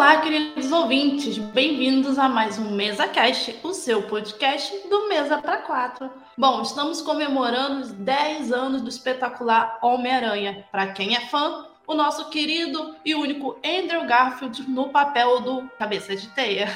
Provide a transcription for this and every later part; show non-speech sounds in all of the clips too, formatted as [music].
Olá, queridos ouvintes, bem-vindos a mais um Mesa Cast, o seu podcast do Mesa para Quatro. Bom, estamos comemorando os 10 anos do espetacular Homem-Aranha. Para quem é fã, o nosso querido e único Andrew Garfield no papel do Cabeça de Teia.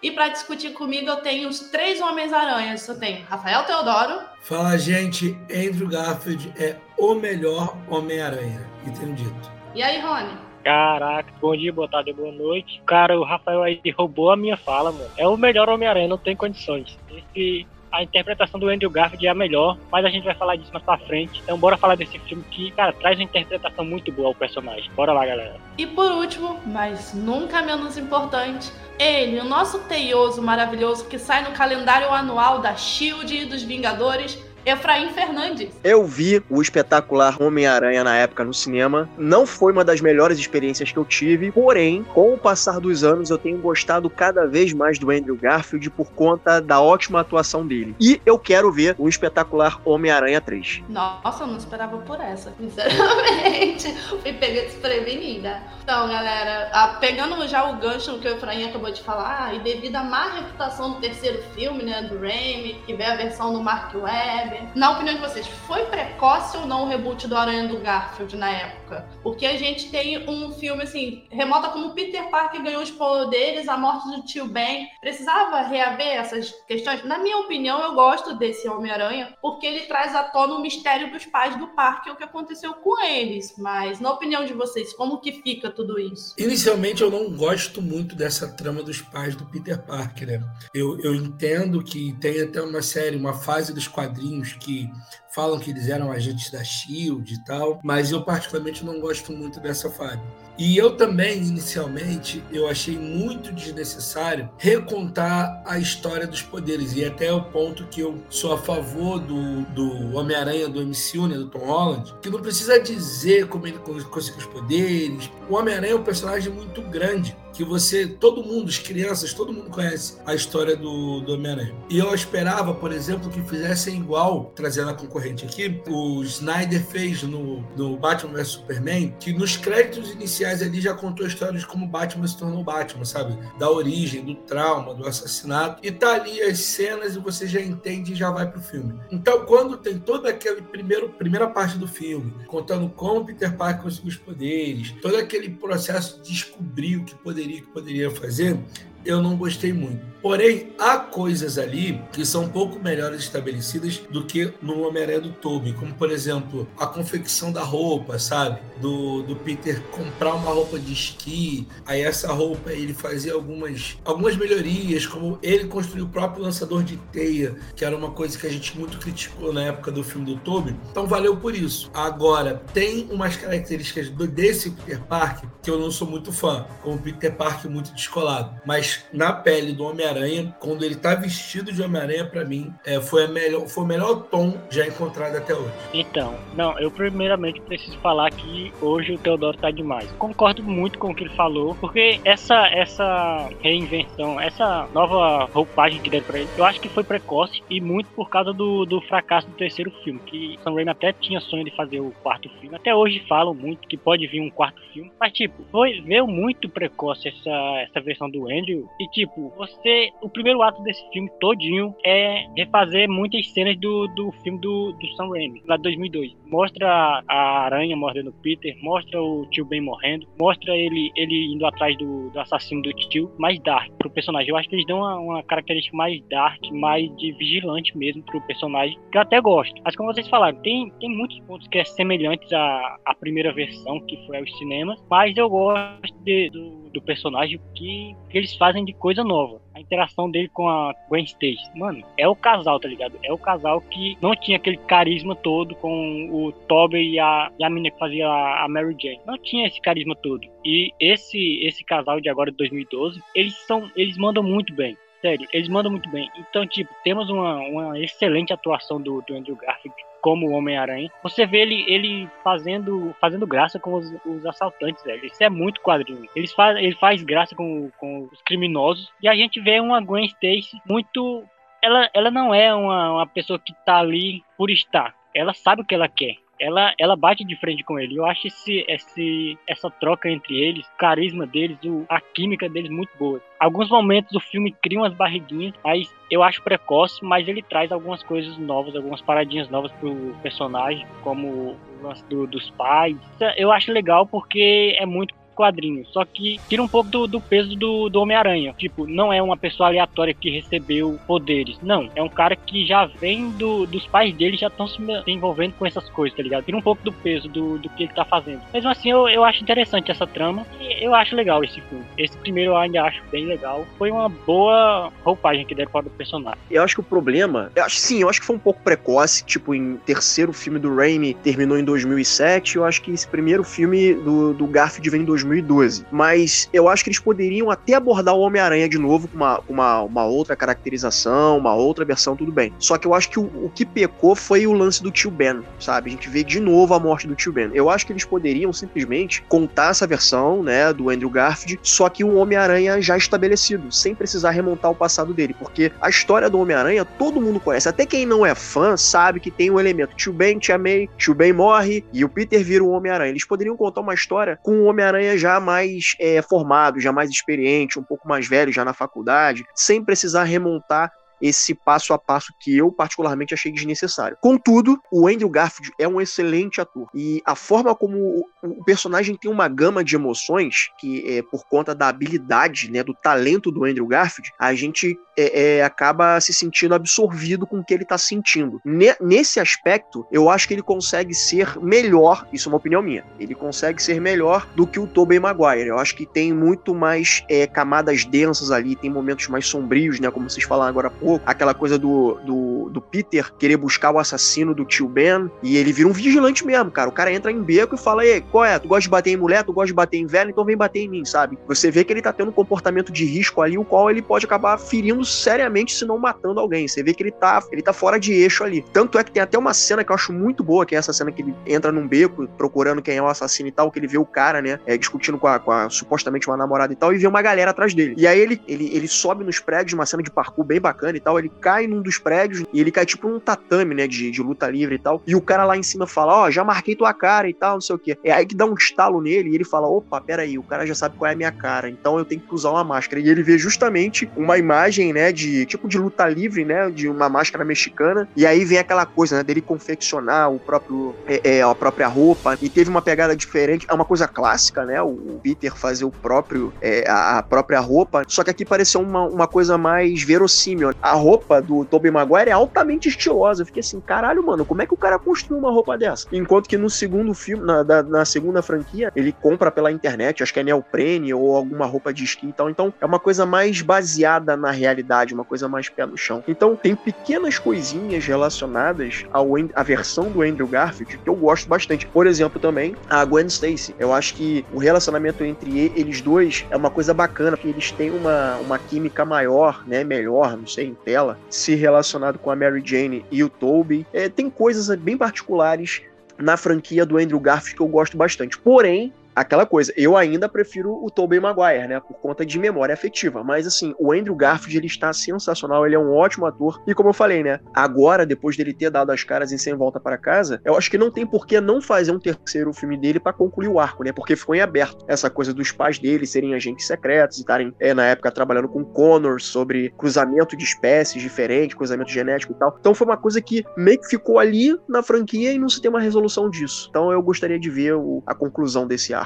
E para discutir comigo, eu tenho os três Homens-Aranhas. Eu tenho Rafael Teodoro. Fala, gente. Andrew Garfield é o melhor Homem-Aranha. E tenho dito. E aí, Rony? Caraca, bom dia, boa tarde, boa noite. Cara, o Rafael aí roubou a minha fala, mano. É o melhor Homem-Aranha, não tem condições. Esse, a interpretação do Andrew Garfield é a melhor, mas a gente vai falar disso mais pra frente. Então bora falar desse filme que, cara, traz uma interpretação muito boa ao personagem. Bora lá, galera. E por último, mas nunca menos importante, ele, o nosso teioso maravilhoso que sai no calendário anual da SHIELD e dos Vingadores, Efraim Fernandes. Eu vi o espetacular Homem-Aranha na época no cinema. Não foi uma das melhores experiências que eu tive, porém, com o passar dos anos, eu tenho gostado cada vez mais do Andrew Garfield por conta da ótima atuação dele. E eu quero ver o espetacular Homem-Aranha 3. Nossa, eu não esperava por essa, sinceramente. [laughs] Fui pega desprevenida. Então, galera, pegando já o gancho que o Efraim acabou de falar, e devido à má reputação do terceiro filme, né, do Raimi, que veio a versão do Mark Webb, na opinião de vocês, foi precoce ou não o reboot do Aranha do Garfield na época? Porque a gente tem um filme assim, remota como Peter Parker ganhou os poderes, a morte do tio Ben. Precisava reaver essas questões? Na minha opinião, eu gosto desse Homem-Aranha, porque ele traz à tona o mistério dos pais do parque, o que aconteceu com eles. Mas, na opinião de vocês, como que fica tudo isso? Inicialmente, eu não gosto muito dessa trama dos pais do Peter Parker, né? Eu, eu entendo que tem até uma série, uma fase dos quadrinhos que falam que eles eram agentes da Shield e tal, mas eu particularmente não gosto muito dessa fase. E eu também, inicialmente, eu achei muito desnecessário recontar a história dos poderes. E até o ponto que eu sou a favor do, do Homem-Aranha do MCU, né, do Tom Holland, que não precisa dizer como ele conseguiu os poderes. O Homem-Aranha é um personagem muito grande que você, todo mundo, as crianças, todo mundo conhece a história do, do Homem-Aranha. E eu esperava, por exemplo, que fizessem igual, trazendo a concorrente aqui, o Snyder fez no, no Batman vs Superman, que nos créditos iniciais ali já contou a história de como Batman se tornou Batman, sabe? Da origem, do trauma, do assassinato. E tá ali as cenas e você já entende e já vai pro filme. Então, quando tem toda aquela primeiro, primeira parte do filme, contando como Peter Parker conseguiu os poderes, todo aquele processo de descobrir o que poderia poderia, que poderia fazer, eu não gostei muito. Porém, há coisas ali que são um pouco melhores estabelecidas do que no Homem-Aranha do Tobey, como por exemplo, a confecção da roupa, sabe? Do, do Peter comprar uma roupa de esqui, aí essa roupa ele fazia algumas, algumas melhorias, como ele construiu o próprio lançador de teia, que era uma coisa que a gente muito criticou na época do filme do Tobey. Então valeu por isso. Agora, tem umas características do, desse Peter Parker que eu não sou muito fã, como Peter Parker muito descolado, mas na pele do Homem-Aranha Homem-Aranha, quando ele tá vestido de Homem-Aranha, para mim, é, foi, a melhor, foi o melhor tom já encontrado até hoje. Então, não, eu primeiramente preciso falar que hoje o Teodoro tá demais. Concordo muito com o que ele falou, porque essa, essa reinvenção, essa nova roupagem que deram pra ele, eu acho que foi precoce e muito por causa do, do fracasso do terceiro filme, que Sam Raimi até tinha sonho de fazer o quarto filme. Até hoje falam muito que pode vir um quarto filme, mas tipo, foi, veio muito precoce essa, essa versão do Andrew e tipo, você o primeiro ato desse filme todinho é refazer muitas cenas do, do filme do, do Sam Raimi, lá de 2002. Mostra a aranha mordendo Peter, mostra o tio Ben morrendo, mostra ele, ele indo atrás do, do assassino do tio, mais dark pro personagem. Eu acho que eles dão uma, uma característica mais dark, mais de vigilante mesmo pro personagem, que eu até gosto. Mas como vocês falaram, tem, tem muitos pontos que é semelhantes à, à primeira versão, que foi aos cinemas, mas eu gosto de, do, do personagem que, que eles fazem de coisa nova a interação dele com a Gwen Stacy. Mano, é o casal, tá ligado? É o casal que não tinha aquele carisma todo com o Tobey e a, e a menina que fazia a, a Mary Jane. Não tinha esse carisma todo. E esse esse casal de agora de 2012, eles são eles mandam muito bem. Sério, eles mandam muito bem. Então, tipo, temos uma, uma excelente atuação do, do Andrew Garfield como Homem-Aranha. Você vê ele, ele fazendo, fazendo graça com os, os assaltantes, velho. Isso é muito quadrinho. Ele faz, ele faz graça com, com os criminosos. E a gente vê uma Gwen Stacy muito. Ela, ela não é uma, uma pessoa que tá ali por estar. Ela sabe o que ela quer ela, ela bate de frente com ele. Eu acho esse, esse, essa troca entre eles, o carisma deles, o, a química deles muito boa. Alguns momentos o filme cria umas barriguinhas, mas eu acho precoce, mas ele traz algumas coisas novas, algumas paradinhas novas pro personagem, como o lance do, dos pais. Eu acho legal porque é muito quadrinhos. Só que tira um pouco do, do peso do, do Homem-Aranha. Tipo, não é uma pessoa aleatória que recebeu poderes. Não, é um cara que já vem do, dos pais dele já estão se envolvendo com essas coisas, tá ligado? Tira um pouco do peso do, do que ele tá fazendo. Mesmo assim, eu, eu acho interessante essa trama e eu acho legal esse filme. Esse primeiro eu ainda acho bem legal. Foi uma boa roupagem que deram para o personagem. Eu acho que o problema, eu acho sim, eu acho que foi um pouco precoce, tipo, em terceiro filme do Raimi terminou em 2007, eu acho que esse primeiro filme do, do Garfield vem em 2000 2012. Mas eu acho que eles poderiam até abordar o Homem-Aranha de novo com uma, uma, uma, outra caracterização, uma outra versão, tudo bem. Só que eu acho que o, o que pecou foi o lance do tio Ben, sabe? A gente vê de novo a morte do tio Ben. Eu acho que eles poderiam simplesmente contar essa versão, né, do Andrew Garfield, só que um Homem-Aranha já estabelecido, sem precisar remontar o passado dele, porque a história do Homem-Aranha todo mundo conhece, até quem não é fã sabe que tem um elemento tio Ben, tia May, tio Ben morre e o Peter vira o Homem-Aranha. Eles poderiam contar uma história com o Homem-Aranha já mais é, formado, já mais experiente, um pouco mais velho já na faculdade, sem precisar remontar esse passo a passo que eu particularmente achei desnecessário. Contudo, o Andrew Garfield é um excelente ator e a forma como o personagem tem uma gama de emoções que é por conta da habilidade, né, do talento do Andrew Garfield, a gente é, é, acaba se sentindo absorvido com o que ele está sentindo. Ne nesse aspecto, eu acho que ele consegue ser melhor, isso é uma opinião minha, ele consegue ser melhor do que o Tobey Maguire. Eu acho que tem muito mais é, camadas densas ali, tem momentos mais sombrios, né, como vocês falaram agora há pouco, aquela coisa do, do, do, Peter querer buscar o assassino do tio Ben, e ele vira um vigilante mesmo, cara. O cara entra em beco e fala: Ei, qual é? Tu gosta de bater em mulher, tu gosta de bater em velho, então vem bater em mim, sabe? Você vê que ele tá tendo um comportamento de risco ali, o qual ele pode acabar ferindo seriamente, se não matando alguém. Você vê que ele tá, ele tá fora de eixo ali. Tanto é que tem até uma cena que eu acho muito boa, que é essa cena que ele entra num beco procurando quem é o assassino e tal, que ele vê o cara, né, é, discutindo com a, com a supostamente uma namorada e tal, e vê uma galera atrás dele. E aí ele, ele, ele sobe nos prédios, uma cena de parkour bem bacana e tal, ele cai num dos prédios e ele cai tipo num tatame, né, de, de luta livre e tal. E o cara lá em cima fala, ó, oh, já marquei tua cara e tal, não sei o que. É aí que dá um estalo nele e ele fala, opa, peraí, o cara já sabe qual é a minha cara, então eu tenho que usar uma máscara. E ele vê justamente uma imagem, né, de tipo de luta livre, né, de uma máscara mexicana. E aí vem aquela coisa, né, dele confeccionar o próprio, é, é, a própria roupa. E teve uma pegada diferente, é uma coisa clássica, né, o Peter fazer o próprio, é, a própria roupa. Só que aqui pareceu uma, uma coisa mais verossímil. A roupa do Tobey Maguire é altamente estilosa. Eu fiquei assim, caralho, mano, como é que o cara construiu uma roupa dessa? Enquanto que no segundo filme, na, da, na segunda franquia, ele compra pela internet, acho que é neoprene ou alguma roupa de esqui e tal. Então é uma coisa mais baseada na realidade, uma coisa mais pé no chão. Então tem pequenas coisinhas relacionadas ao, à versão do Andrew Garfield que eu gosto bastante. Por exemplo, também a Gwen Stacy. Eu acho que o relacionamento entre eles dois é uma coisa bacana, porque eles têm uma, uma química maior, né? Melhor, não sei, em tela. Se relacionado com a Mary Jane e o Toby. É, tem coisas bem particulares na franquia do Andrew Garfield que eu gosto bastante. Porém, aquela coisa, eu ainda prefiro o Tobey Maguire, né, por conta de memória afetiva, mas assim, o Andrew Garfield, ele está sensacional, ele é um ótimo ator, e como eu falei, né, agora, depois dele ter dado as caras em Sem Volta para Casa, eu acho que não tem por que não fazer um terceiro filme dele para concluir o arco, né, porque ficou em aberto essa coisa dos pais dele serem agentes secretos e estarem, é, na época, trabalhando com Connor sobre cruzamento de espécies diferentes, cruzamento genético e tal, então foi uma coisa que meio que ficou ali na franquia e não se tem uma resolução disso, então eu gostaria de ver o, a conclusão desse arco.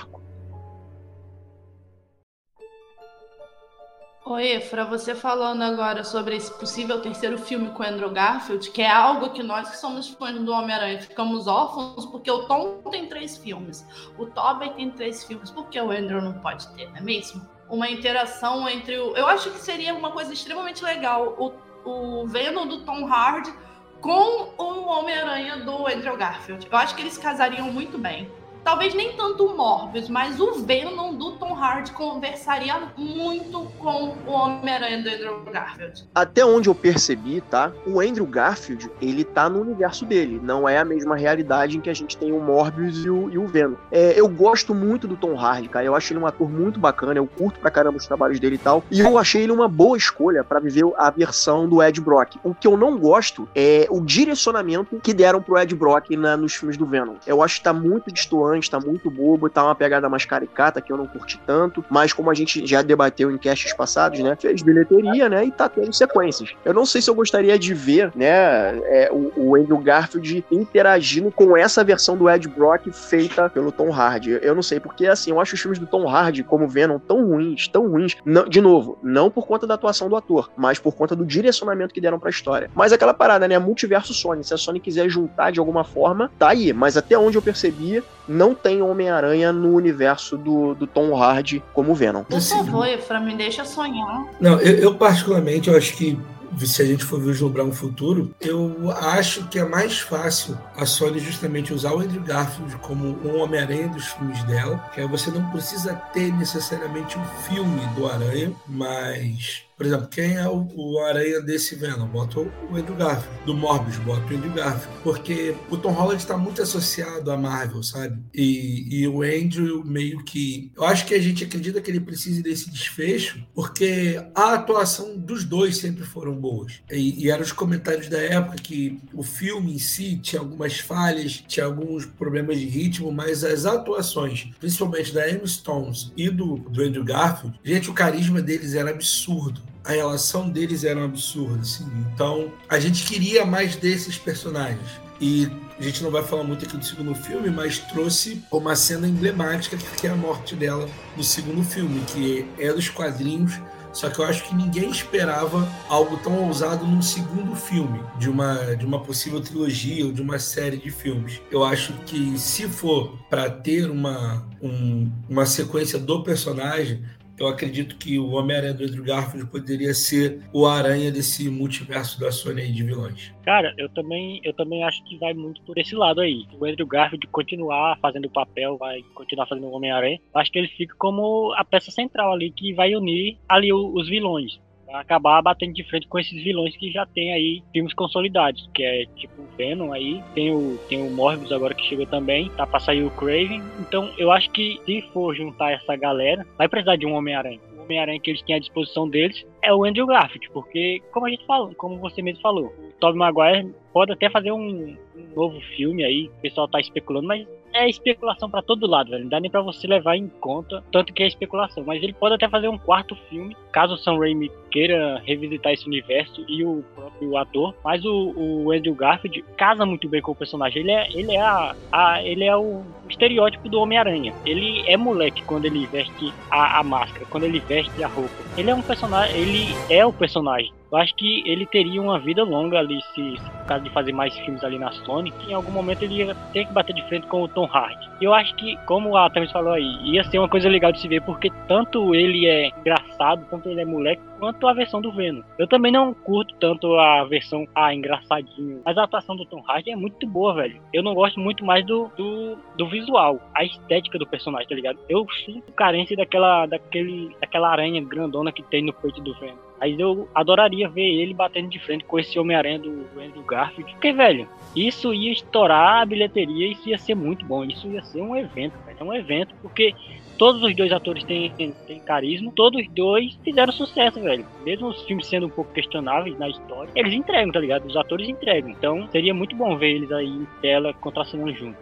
Oi, Efra, você falando agora sobre esse possível terceiro filme com Andrew Garfield, que é algo que nós que somos fãs do Homem-Aranha ficamos órfãos, porque o Tom tem três filmes, o Tobey tem três filmes, porque o Andrew não pode ter, não é mesmo? Uma interação entre o... Eu acho que seria uma coisa extremamente legal, o, o Venom do Tom Hardy com o Homem-Aranha do Andrew Garfield. Eu acho que eles casariam muito bem. Talvez nem tanto o Morbius, mas o Venom do Tom Hardy conversaria muito com o Homem-Aranha do Andrew Garfield. Até onde eu percebi, tá? O Andrew Garfield, ele tá no universo dele. Não é a mesma realidade em que a gente tem o Morbius e o, e o Venom. É, eu gosto muito do Tom Hardy, cara. Eu acho ele um ator muito bacana. Eu curto pra caramba os trabalhos dele e tal. E eu achei ele uma boa escolha para viver a versão do Ed Brock. O que eu não gosto é o direcionamento que deram pro Ed Brock na, nos filmes do Venom. Eu acho que tá muito distoante, tá muito bobo, tá uma pegada mais caricata que eu não curti tanto. Mas como a gente já debateu em castes passados, né? Fez bilheteria, né? E tá tendo sequências. Eu não sei se eu gostaria de ver, né? É, o, o Andrew Garfield interagindo com essa versão do Ed Brock feita pelo Tom Hardy. Eu não sei, porque assim, eu acho os filmes do Tom Hardy, como Venom, tão ruins, tão ruins. Não, de novo, não por conta da atuação do ator, mas por conta do direcionamento que deram pra história. Mas aquela parada, né? Multiverso Sony. Se a Sony quiser juntar de alguma forma, tá aí. Mas até onde eu percebi, não tem Homem-Aranha no universo do, do Tom Hardy como Venom. Por favor, Efra, me deixa sonhar. Não, eu, eu particularmente, eu acho que se a gente for vislumbrar um futuro, eu acho que é mais fácil a Sony justamente usar o Andrew Garfield como um Homem-Aranha dos filmes dela, que aí você não precisa ter necessariamente um filme do Aranha, mas por exemplo, quem é o, o aranha desse Venom? Bota o Andrew Garfield. Do Morbius, bota o Andrew Garfield. Porque o Tom Holland está muito associado à Marvel, sabe? E, e o Andrew meio que... Eu acho que a gente acredita que ele precise desse desfecho, porque a atuação dos dois sempre foram boas. E, e eram os comentários da época que o filme em si tinha algumas falhas, tinha alguns problemas de ritmo, mas as atuações, principalmente da Emma Stones e do, do Andrew Garfield, gente, o carisma deles era absurdo a relação deles era um absurda, assim. Então, a gente queria mais desses personagens. E a gente não vai falar muito aqui do segundo filme, mas trouxe uma cena emblemática que é a morte dela no segundo filme, que é dos quadrinhos. Só que eu acho que ninguém esperava algo tão ousado num segundo filme, de uma, de uma possível trilogia ou de uma série de filmes. Eu acho que se for para ter uma, um, uma sequência do personagem, eu acredito que o Homem-Aranha do Andrew Garfield poderia ser o aranha desse multiverso da Sony aí de vilões. Cara, eu também, eu também acho que vai muito por esse lado aí. O Andrew Garfield continuar fazendo o papel, vai continuar fazendo o Homem-Aranha. Acho que ele fica como a peça central ali que vai unir ali os vilões acabar batendo de frente com esses vilões que já tem aí filmes consolidados, que é tipo o Venom aí, tem o, tem o Morbius agora que chegou também, tá pra sair o Craven. Então eu acho que se for juntar essa galera, vai precisar de um Homem-Aranha. O Homem-Aranha que eles têm à disposição deles é o Andrew Garfield, porque como a gente falou, como você mesmo falou, o Tobey Maguire pode até fazer um, um novo filme aí, o pessoal tá especulando, mas é especulação para todo lado, velho. Não dá nem para você levar em conta tanto que é especulação. Mas ele pode até fazer um quarto filme, caso o Sam Raimi queira revisitar esse universo e o próprio ator. Mas o, o Andrew Garfield casa muito bem com o personagem. Ele é, ele é, a, a ele é o estereótipo do Homem-Aranha. Ele é moleque quando ele veste a, a máscara, quando ele veste a roupa. Ele é um personagem, ele é o personagem. Eu acho que ele teria uma vida longa ali, se, se por causa de fazer mais filmes ali na Sony, em algum momento ele ia ter que bater de frente com o Tom Hardy. Eu acho que, como a Thames falou aí, ia ser uma coisa legal de se ver, porque tanto ele é engraçado, tanto ele é moleque, quanto a versão do Venom. Eu também não curto tanto a versão ah, engraçadinho, mas a atuação do Tom Hardy é muito boa, velho. Eu não gosto muito mais do, do, do visual, a estética do personagem, tá ligado? Eu sinto carência daquela, daquele, daquela aranha grandona que tem no peito do Venom. Mas eu adoraria ver ele batendo de frente com esse Homem-Aranha do, do Andrew Garfield. Porque, velho, isso ia estourar a bilheteria, isso ia ser muito bom. Isso ia ser um evento, velho. É um evento, porque todos os dois atores têm, têm carisma, todos os dois fizeram sucesso, velho. Mesmo os filmes sendo um pouco questionáveis na história, eles entregam, tá ligado? Os atores entregam. Então seria muito bom ver eles aí em tela contracenando junto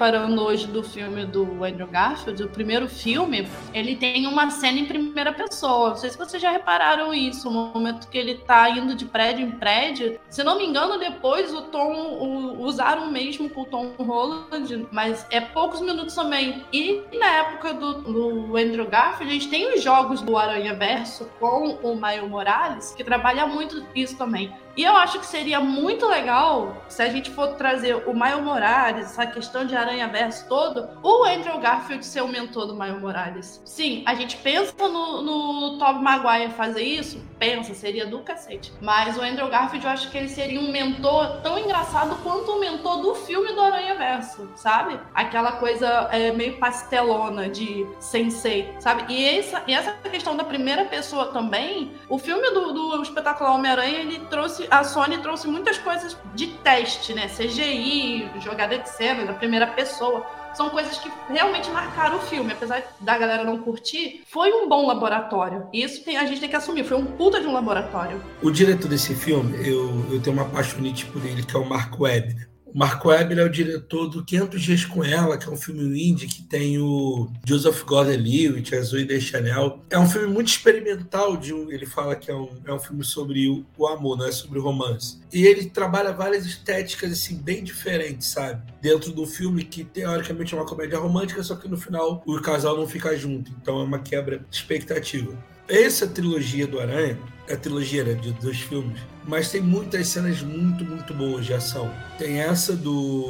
reparando hoje do filme do Andrew Garfield, o primeiro filme, ele tem uma cena em primeira pessoa. Não sei se vocês já repararam isso, no momento que ele tá indo de prédio em prédio. Se não me engano, depois o Tom o, usaram mesmo com o Tom Holland, mas é poucos minutos também. E na época do, do Andrew Garfield, a gente tem os jogos do Aranha Verso com o Maio Morales, que trabalha muito isso também. E eu acho que seria muito legal se a gente for trazer o Maio Morales, essa questão de aranha Aranha Verso todo, o Andrew Garfield ser o mentor do Miles Morales. Sim, a gente pensa no, no Tobey Maguire fazer isso? Pensa, seria do cacete. Mas o Andrew Garfield, eu acho que ele seria um mentor tão engraçado quanto o mentor do filme do Aranha Verso, sabe? Aquela coisa é, meio pastelona de sensei, sabe? E essa, e essa questão da primeira pessoa também, o filme do, do espetacular Homem-Aranha, ele trouxe, a Sony trouxe muitas coisas de teste, né? CGI, jogada de cena, da primeira pessoa são coisas que realmente marcaram o filme. Apesar da galera não curtir, foi um bom laboratório. E isso tem, a gente tem que assumir, foi um puta de um laboratório. O diretor desse filme, eu, eu tenho uma apaixonite por ele, que é o Mark Webb. O Mark Webb é o diretor do 500 Dias com Ela, que é um filme indie que tem o Joseph Gordon-Levitt, a Zoe Deschanel. É um filme muito experimental. De ele fala que é um, é um filme sobre o, o, amor, não é sobre o romance. E ele trabalha várias estéticas assim bem diferentes, sabe? Dentro do filme que teoricamente é uma comédia romântica, só que no final o casal não fica junto. Então é uma quebra de expectativa. Essa trilogia do Aranha, a trilogia né, de dois filmes, mas tem muitas cenas muito, muito boas de ação. Tem essa do,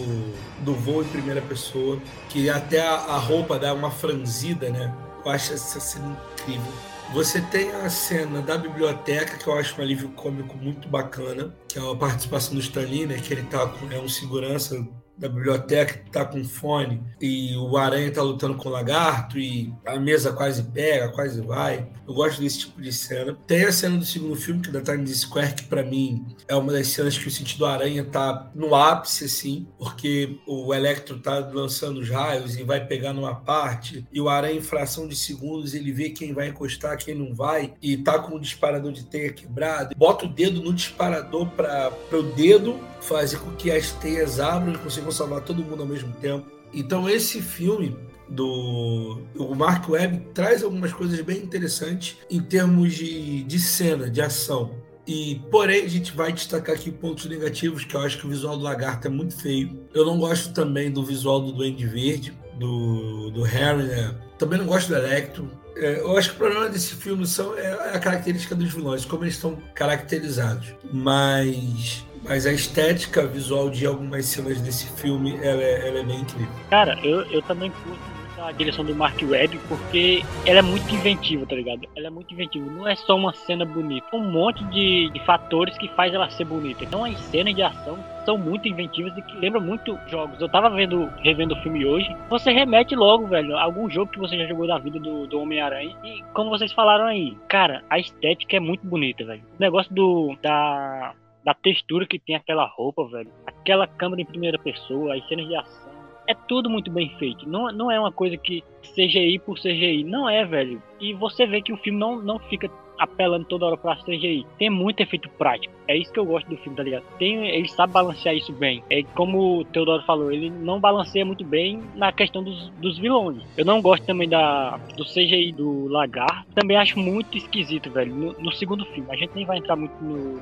do voo em primeira pessoa, que até a, a roupa dá uma franzida, né? Eu acho essa cena incrível. Você tem a cena da biblioteca, que eu acho um alívio cômico muito bacana, que é a participação do Stanley, né? Que ele tá com, é um segurança da biblioteca que tá com fone e o aranha tá lutando com o lagarto e a mesa quase pega, quase vai. Eu gosto desse tipo de cena. Tem a cena do segundo filme, que é da Times Square, que para mim é uma das cenas que o sentido aranha tá no ápice, assim, porque o Electro tá lançando os raios e vai pegar numa parte, e o aranha, em fração de segundos, ele vê quem vai encostar, quem não vai, e tá com o disparador de teia quebrado, bota o dedo no disparador para o dedo fazer com que as teias abram e consigam salvar todo mundo ao mesmo tempo. Então esse filme do o Mark Webb traz algumas coisas bem interessantes em termos de, de cena, de ação. E, porém, a gente vai destacar aqui pontos negativos, que eu acho que o visual do lagarto é muito feio. Eu não gosto também do visual do Duende Verde, do, do Harry, né? Também não gosto do Electro. É, eu acho que o problema desse filme são, é a característica dos vilões, como eles estão caracterizados. Mas mas a estética visual de algumas cenas desse filme ela é, ela é bem incrível. Cara, eu, eu também curto muito a direção do Mark Webb porque ela é muito inventiva, tá ligado? Ela é muito inventiva. Não é só uma cena bonita. Um monte de, de fatores que faz ela ser bonita. Então as cenas de ação são muito inventivas e que lembram muito jogos. Eu tava vendo, revendo o filme hoje. Você remete logo, velho, a algum jogo que você já jogou da vida do, do Homem-Aranha. E como vocês falaram aí, cara, a estética é muito bonita, velho. O negócio do da da textura que tem aquela roupa, velho. Aquela câmera em primeira pessoa, as cenas de ação. É tudo muito bem feito. Não, não é uma coisa que CGI por CGI. Não é, velho. E você vê que o filme não, não fica apelando toda hora pra CGI. Tem muito efeito prático. É isso que eu gosto do filme, tá ligado? Tem, ele sabe balancear isso bem. É como o Teodoro falou, ele não balanceia muito bem na questão dos, dos vilões. Eu não gosto também da, do CGI do Lagar. Também acho muito esquisito, velho. No, no segundo filme. A gente nem vai entrar muito no,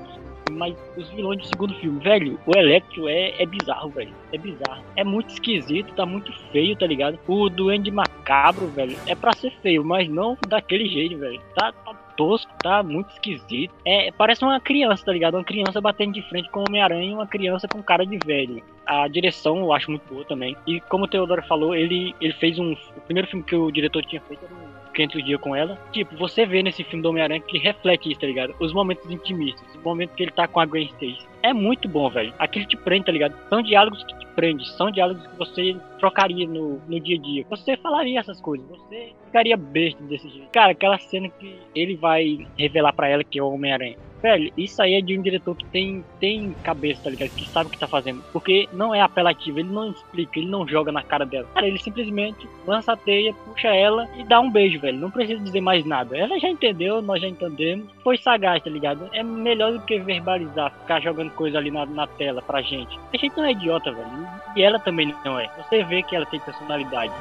mas os vilões do segundo filme, velho, o Electro é, é bizarro, velho. É bizarro. É muito esquisito, tá muito feio, tá ligado? O Duende Macabro, velho, é pra ser feio, mas não daquele jeito, velho. Tá, tá tosco, tá muito esquisito. É, parece uma criança, tá ligado? Uma criança batendo de frente com o Homem-Aranha e uma criança com cara de velho. A direção eu acho muito boa também. E como o Teodoro falou, ele, ele fez um. O primeiro filme que o diretor tinha feito era um entre o dia com ela. Tipo, você vê nesse filme do Homem-Aranha que reflete isso, tá ligado? Os momentos intimistas, o momento que ele tá com a Gwen Stacy. É muito bom, velho. Aquilo te prende, tá ligado? São diálogos que te prendem, são diálogos que você trocaria no, no dia a dia. Você falaria essas coisas, você ficaria besta desse jeito. Cara, aquela cena que ele vai revelar para ela que é o Homem-Aranha. Velho, isso aí é de um diretor que tem, tem cabeça, tá ligado? Que sabe o que tá fazendo. Porque não é apelativo, ele não explica, ele não joga na cara dela. Cara, ele simplesmente lança a teia, puxa ela e dá um beijo, velho. Não precisa dizer mais nada. Ela já entendeu, nós já entendemos. Foi sagaz, tá ligado? É melhor do que verbalizar, ficar jogando coisa ali na, na tela pra gente. A gente não é idiota, velho. E ela também não é. Você vê que ela tem personalidade.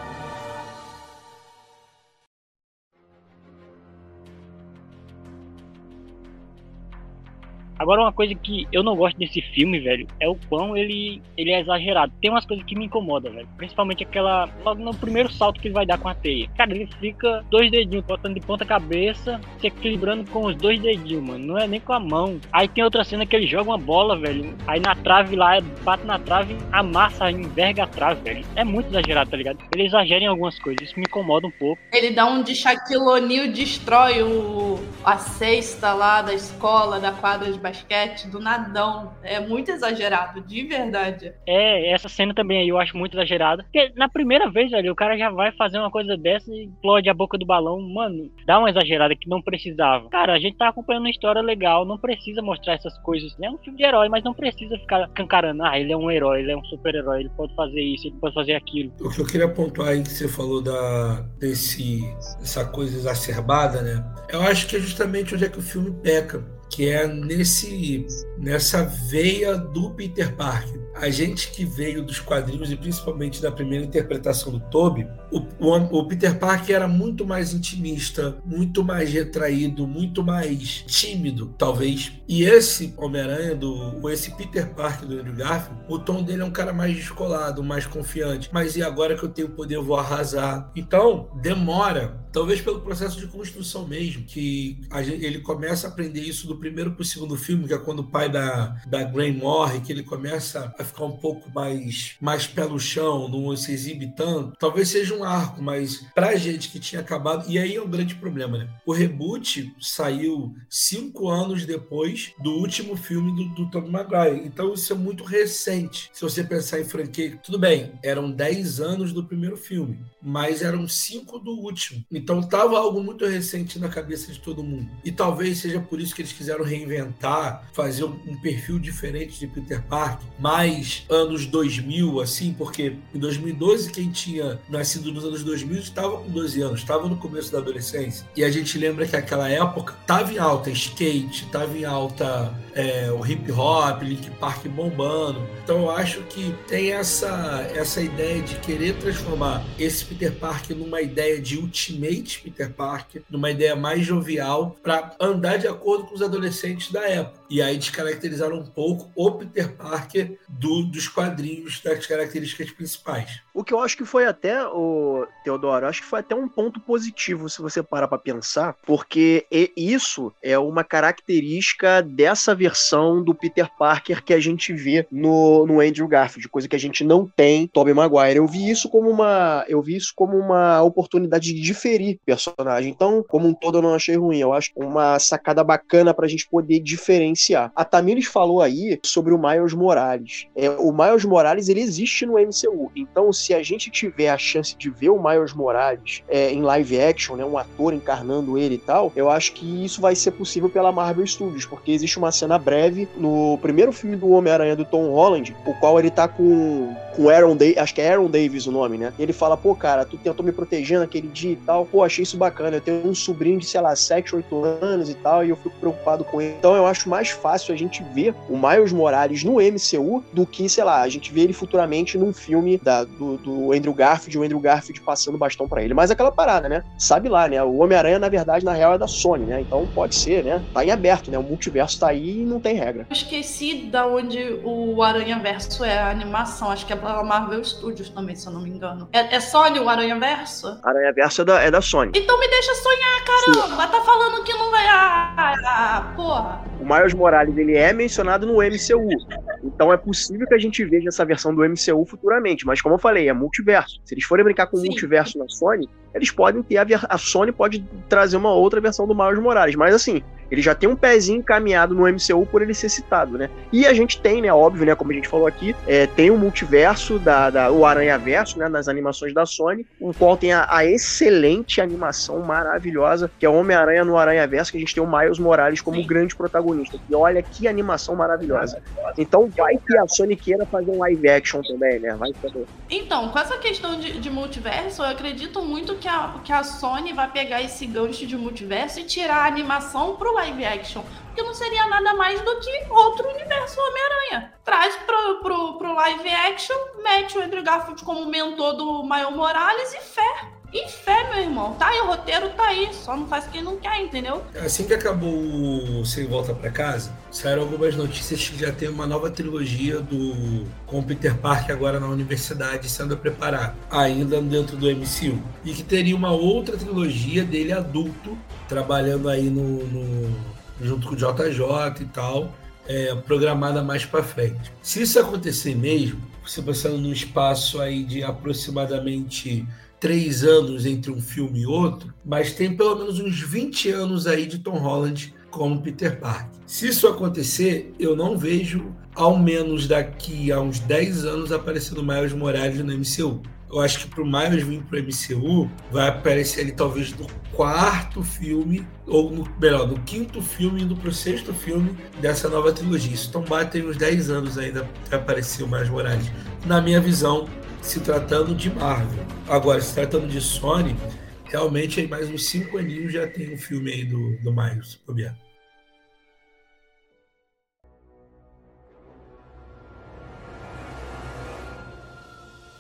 Agora, uma coisa que eu não gosto desse filme, velho, é o quão ele, ele é exagerado. Tem umas coisas que me incomodam, velho. Principalmente aquela. Logo no primeiro salto que ele vai dar com a teia. Cara, ele fica dois dedinhos botando de ponta cabeça, se equilibrando com os dois dedinhos, mano. Não é nem com a mão. Aí tem outra cena que ele joga uma bola, velho. Aí na trave lá, bate na trave, amassa, enverga a trave, velho. É muito exagerado, tá ligado? Ele exagera em algumas coisas. Isso me incomoda um pouco. Ele dá um de Shaquille O'Neal, destrói o, a cesta lá da escola, da quadra de basquete, do nadão. É muito exagerado, de verdade. É, essa cena também aí eu acho muito exagerada. Porque na primeira vez, velho, o cara já vai fazer uma coisa dessa e explode a boca do balão. Mano, dá uma exagerada que não precisava. Cara, a gente tá acompanhando uma história legal, não precisa mostrar essas coisas. É um filme de herói, mas não precisa ficar cancarando. Ah, ele é um herói, ele é um super-herói, ele pode fazer isso, ele pode fazer aquilo. O que eu queria pontuar aí que você falou da, desse, dessa coisa exacerbada, né? Eu acho que é justamente onde é que o filme peca que é nesse nessa veia do Peter Parker. A gente que veio dos quadrinhos e principalmente da primeira interpretação do Toby, o, o, o, Peter Parker era muito mais intimista, muito mais retraído, muito mais tímido, talvez. E esse Homem-Aranha, do esse Peter Parker do Andrew Garfield, o tom dele é um cara mais descolado, mais confiante. Mas e agora que eu tenho poder, eu vou arrasar. Então, demora, talvez pelo processo de construção mesmo, que gente, ele começa a aprender isso do primeiro para o segundo filme, que é quando o pai da, da Gwen morre, que ele começa a ficar um pouco mais, mais pé no chão, não se exibe tanto. Talvez seja um arco, mas pra gente que tinha acabado, e aí é um grande problema, né? O reboot saiu cinco anos depois do último filme do, do Tom Maguire. Então isso é muito recente. Se você pensar em franquia, tudo bem, eram dez anos do primeiro filme, mas eram cinco do último. Então tava algo muito recente na cabeça de todo mundo. E talvez seja por isso que eles quiseram reinventar, fazer um perfil diferente de Peter Parker, mais anos 2000, assim, porque em 2012 quem tinha nascido nos anos 2000 estava com 12 anos, estava no começo da adolescência. E a gente lembra que aquela época estava em alta skate, estava em alta é, o hip hop, Link Park bombando. Então eu acho que tem essa, essa ideia de querer transformar esse Peter Parker numa ideia de Ultimate Peter Parker, numa ideia mais jovial, para andar de acordo com os adolescentes da época. E aí descaracterizaram um pouco o Peter Parker do, dos quadrinhos, das características principais. O que eu acho que foi até, o Teodoro, acho que foi até um ponto positivo se você parar para pensar, porque isso é uma característica dessa versão do Peter Parker que a gente vê no, no Andrew Garfield, coisa que a gente não tem Tobey Maguire. Eu vi isso como uma, eu vi isso como uma oportunidade de diferir personagem. Então, como um todo, eu não achei ruim. Eu acho uma sacada bacana pra gente poder diferenciar. A Tamires falou aí sobre o Miles Morales. É, o Miles Morales ele existe no MCU. Então, se a gente tiver a chance de ver o Miles Morales é, em live action, né, um ator encarnando ele e tal, eu acho que isso vai ser possível pela Marvel Studios, porque existe uma cena breve no primeiro filme do Homem-Aranha do Tom Holland, o qual ele tá com com Aaron Davis, acho que é Aaron Davis o nome, né? Ele fala, pô, cara, tu tentou me proteger naquele dia e tal, pô, achei isso bacana. Eu tenho um sobrinho de, sei lá, 7, 8 anos e tal, e eu fico preocupado com ele. Então eu acho mais fácil a gente ver o Miles Morales no MCU do que, sei lá, a gente vê ele futuramente num filme da, do, do Andrew Garfield, o Andrew Garfield passando bastão para ele. Mas aquela parada, né? Sabe lá, né? O Homem-Aranha, na verdade, na real, é da Sony, né? Então pode ser, né? Tá em aberto, né? O multiverso tá aí e não tem regra. Eu esqueci da onde o Aranha Verso é a animação, acho que é pela Marvel Studios também, se eu não me engano. É, é Sony o Aranha Verso? Aranha Verso é da, é da Sony. Então me deixa sonhar, caramba! Sim. Tá falando que não vai. Ah, ah, ah, porra! O Miles Morales ele é mencionado no MCU. Então é possível que a gente veja essa versão do MCU futuramente. Mas como eu falei, é multiverso. Se eles forem brincar com o multiverso na Sony, eles podem ter a, a Sony pode trazer uma outra versão do Miles Morales. Mas assim, ele já tem um pezinho encaminhado no MCU por ele ser citado, né? E a gente tem, né, óbvio, né, como a gente falou aqui, é, tem o multiverso da, da o Aranha Verso, né, nas animações da Sony, o qual tem a, a excelente animação maravilhosa, que é Homem-Aranha no Aranha Verso, que a gente tem o Miles Morales como Sim. grande protagonista. E olha que animação maravilhosa. Então vai que a Sony queira fazer um live action também, né? Vai saber. Então, com essa questão de, de multiverso, eu acredito muito que a, que a Sony vai pegar esse gancho de multiverso e tirar a animação pro live action. Porque não seria nada mais do que outro universo Homem-Aranha. Traz pro, pro, pro live action, mete o Andrew Garfield como mentor do Miles Morales e fé E fé, meu irmão. Tá aí, o roteiro tá aí. Só não faz quem não quer, entendeu? Assim que acabou o Sem Volta para Casa, saíram algumas notícias que já tem uma nova trilogia do com Peter Parker agora na universidade sendo preparada, ainda dentro do MCU. E que teria uma outra trilogia dele adulto, trabalhando aí no, no junto com o JJ e tal, é, programada mais para frente. Se isso acontecer mesmo, você passando num espaço aí de aproximadamente três anos entre um filme e outro, mas tem pelo menos uns 20 anos aí de Tom Holland como Peter Parker. Se isso acontecer, eu não vejo, ao menos daqui a uns 10 anos, aparecendo Miles Morales no MCU. Eu acho que para o Miles vir para o MCU, vai aparecer ali talvez no quarto filme, ou no, melhor, no quinto filme, indo para o sexto filme dessa nova trilogia. Isso então bate uns 10 anos ainda para aparecer o Miles Morales. Na minha visão, se tratando de Marvel. Agora, se tratando de Sony, realmente aí mais uns 5 aninhos já tem um filme aí do, do Miles, bobear.